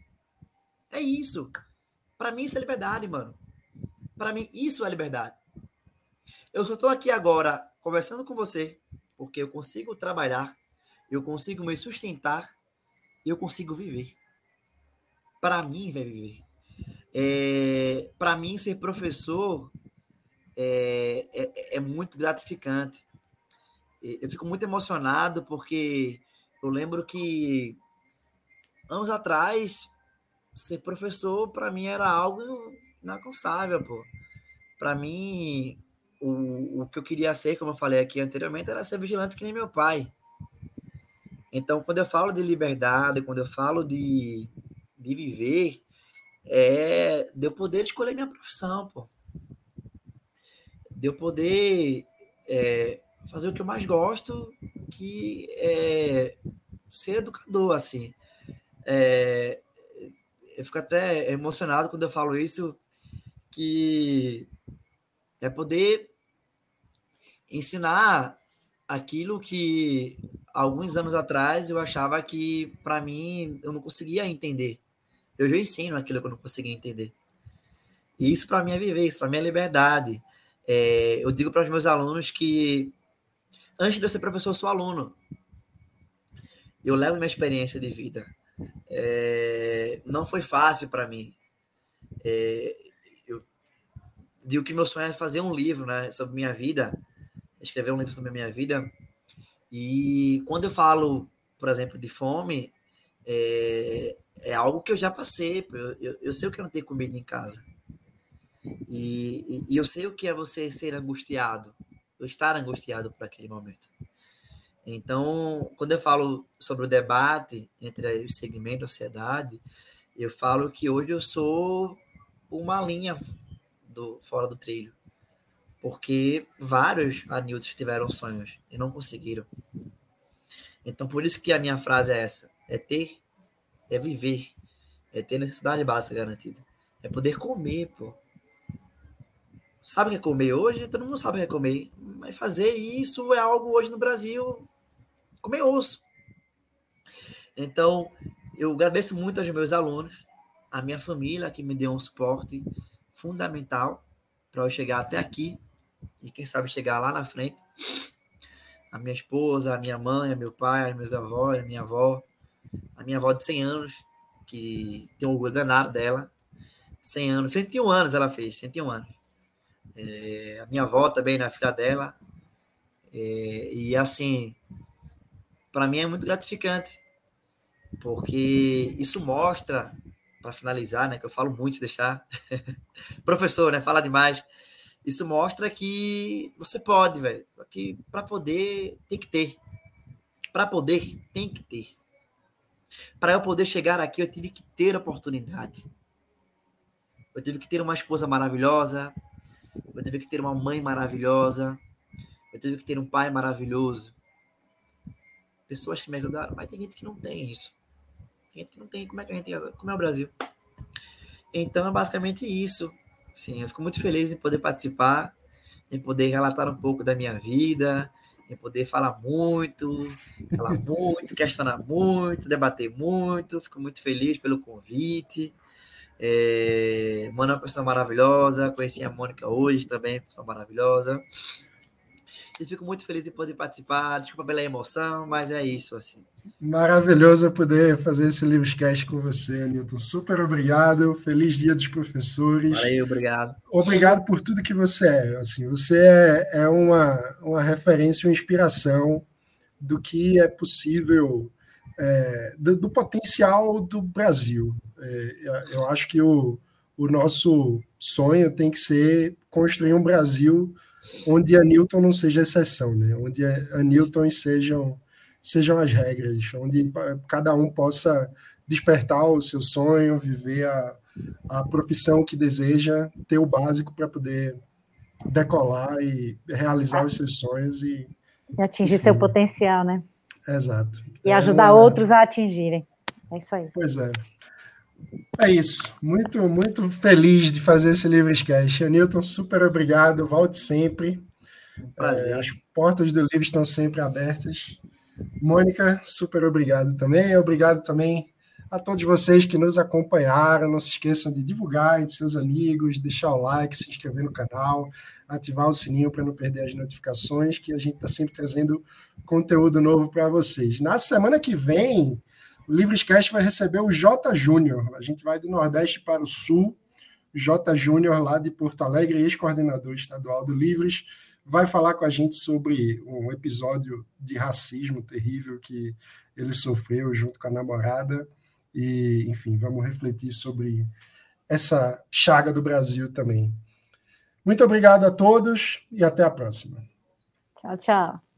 É isso. Para mim, isso é liberdade, mano. Para mim, isso é liberdade. Eu só estou aqui agora conversando com você porque eu consigo trabalhar, eu consigo me sustentar eu consigo viver. Para mim, vai viver. É, para mim, ser professor é, é, é muito gratificante. Eu fico muito emocionado porque eu lembro que anos atrás ser professor para mim era algo inalcançável, pô. Para mim, o, o que eu queria ser, como eu falei aqui anteriormente, era ser vigilante que nem meu pai. Então, quando eu falo de liberdade, quando eu falo de, de viver, é de eu poder escolher minha profissão, pô. De eu poder é, fazer o que eu mais gosto, que é ser educador, assim. É, eu fico até emocionado quando eu falo isso, que é poder ensinar aquilo que alguns anos atrás eu achava que para mim eu não conseguia entender. Eu já ensino aquilo que eu não conseguia entender. E isso para mim é viver, isso para mim é liberdade. É, eu digo para os meus alunos que antes de eu ser professor, eu sou aluno. Eu levo minha experiência de vida. É, não foi fácil para mim. É, eu digo que meu sonho é fazer um livro né, sobre minha vida, escrever um livro sobre a minha vida. E quando eu falo, por exemplo, de fome, é, é algo que eu já passei. Eu, eu, eu, sei o que é não ter comida em casa. E, e, e eu sei o que é você ser angustiado, estar angustiado por aquele momento. Então, quando eu falo sobre o debate entre o segmento e a sociedade, eu falo que hoje eu sou uma linha do fora do trilho. Porque vários Anildos tiveram sonhos e não conseguiram. Então, por isso que a minha frase é essa: é ter, é viver. É ter necessidade básica garantida. É poder comer, pô. Sabe o que é comer hoje? Todo mundo sabe o que é comer. Mas fazer isso é algo hoje no Brasil. Comer osso. Então, eu agradeço muito aos meus alunos, a minha família, que me deu um suporte fundamental para eu chegar até aqui e quem sabe chegar lá na frente. A minha esposa, a minha mãe, meu pai, meus avós, a minha avó, a minha avó de 100 anos, que tem um orgulho danado dela. 100 anos, 101 anos ela fez, 101 anos. É, a minha avó também, na filha dela. É, e assim, para mim é muito gratificante, porque isso mostra, para finalizar, né, que eu falo muito, deixar professor, né, fala demais. Isso mostra que você pode, velho. Só que para poder tem que ter. Para poder tem que ter. Para eu poder chegar aqui, eu tive que ter oportunidade. Eu tive que ter uma esposa maravilhosa. Eu tive que ter uma mãe maravilhosa. Eu tive que ter um pai maravilhoso. Pessoas que me ajudaram, mas tem gente que não tem isso. Tem gente que não tem. Como é que a gente Como é o Brasil? Então é basicamente isso. Sim, eu fico muito feliz em poder participar, em poder relatar um pouco da minha vida, em poder falar muito, falar muito, questionar muito, debater muito. Fico muito feliz pelo convite. É, Mano é uma pessoa maravilhosa. Conheci a Mônica hoje também, pessoa maravilhosa. E fico muito feliz em poder participar. Desculpa pela emoção, mas é isso, assim. Maravilhoso poder fazer esse Livrescast com você, Newton. Super obrigado. Feliz dia dos professores. Valeu, obrigado. Obrigado por tudo que você é. Assim, você é, é uma, uma referência, uma inspiração do que é possível, é, do, do, potencial do Brasil. É, eu acho que o, o nosso sonho tem que ser construir um Brasil onde a Newton não seja exceção, né? onde a Newton sejam, sejam as regras, onde cada um possa despertar o seu sonho, viver a, a profissão que deseja, ter o básico para poder decolar e realizar os seus sonhos e, e atingir enfim. seu potencial, né? Exato. E ajudar é, outros a atingirem. É isso aí. Pois é. É isso. Muito, muito feliz de fazer esse Livrescast. Newton, super obrigado. Volte sempre. prazer. É, as portas do livro estão sempre abertas. Mônica, super obrigado também. Obrigado também a todos vocês que nos acompanharam. Não se esqueçam de divulgar entre seus amigos, deixar o like, se inscrever no canal, ativar o sininho para não perder as notificações, que a gente está sempre trazendo conteúdo novo para vocês. Na semana que vem, o Livrescast vai receber o J Júnior. A gente vai do Nordeste para o Sul. J Júnior, lá de Porto Alegre, ex-coordenador estadual do Livres, vai falar com a gente sobre um episódio de racismo terrível que ele sofreu junto com a namorada. E, enfim, vamos refletir sobre essa chaga do Brasil também. Muito obrigado a todos e até a próxima. Tchau, tchau.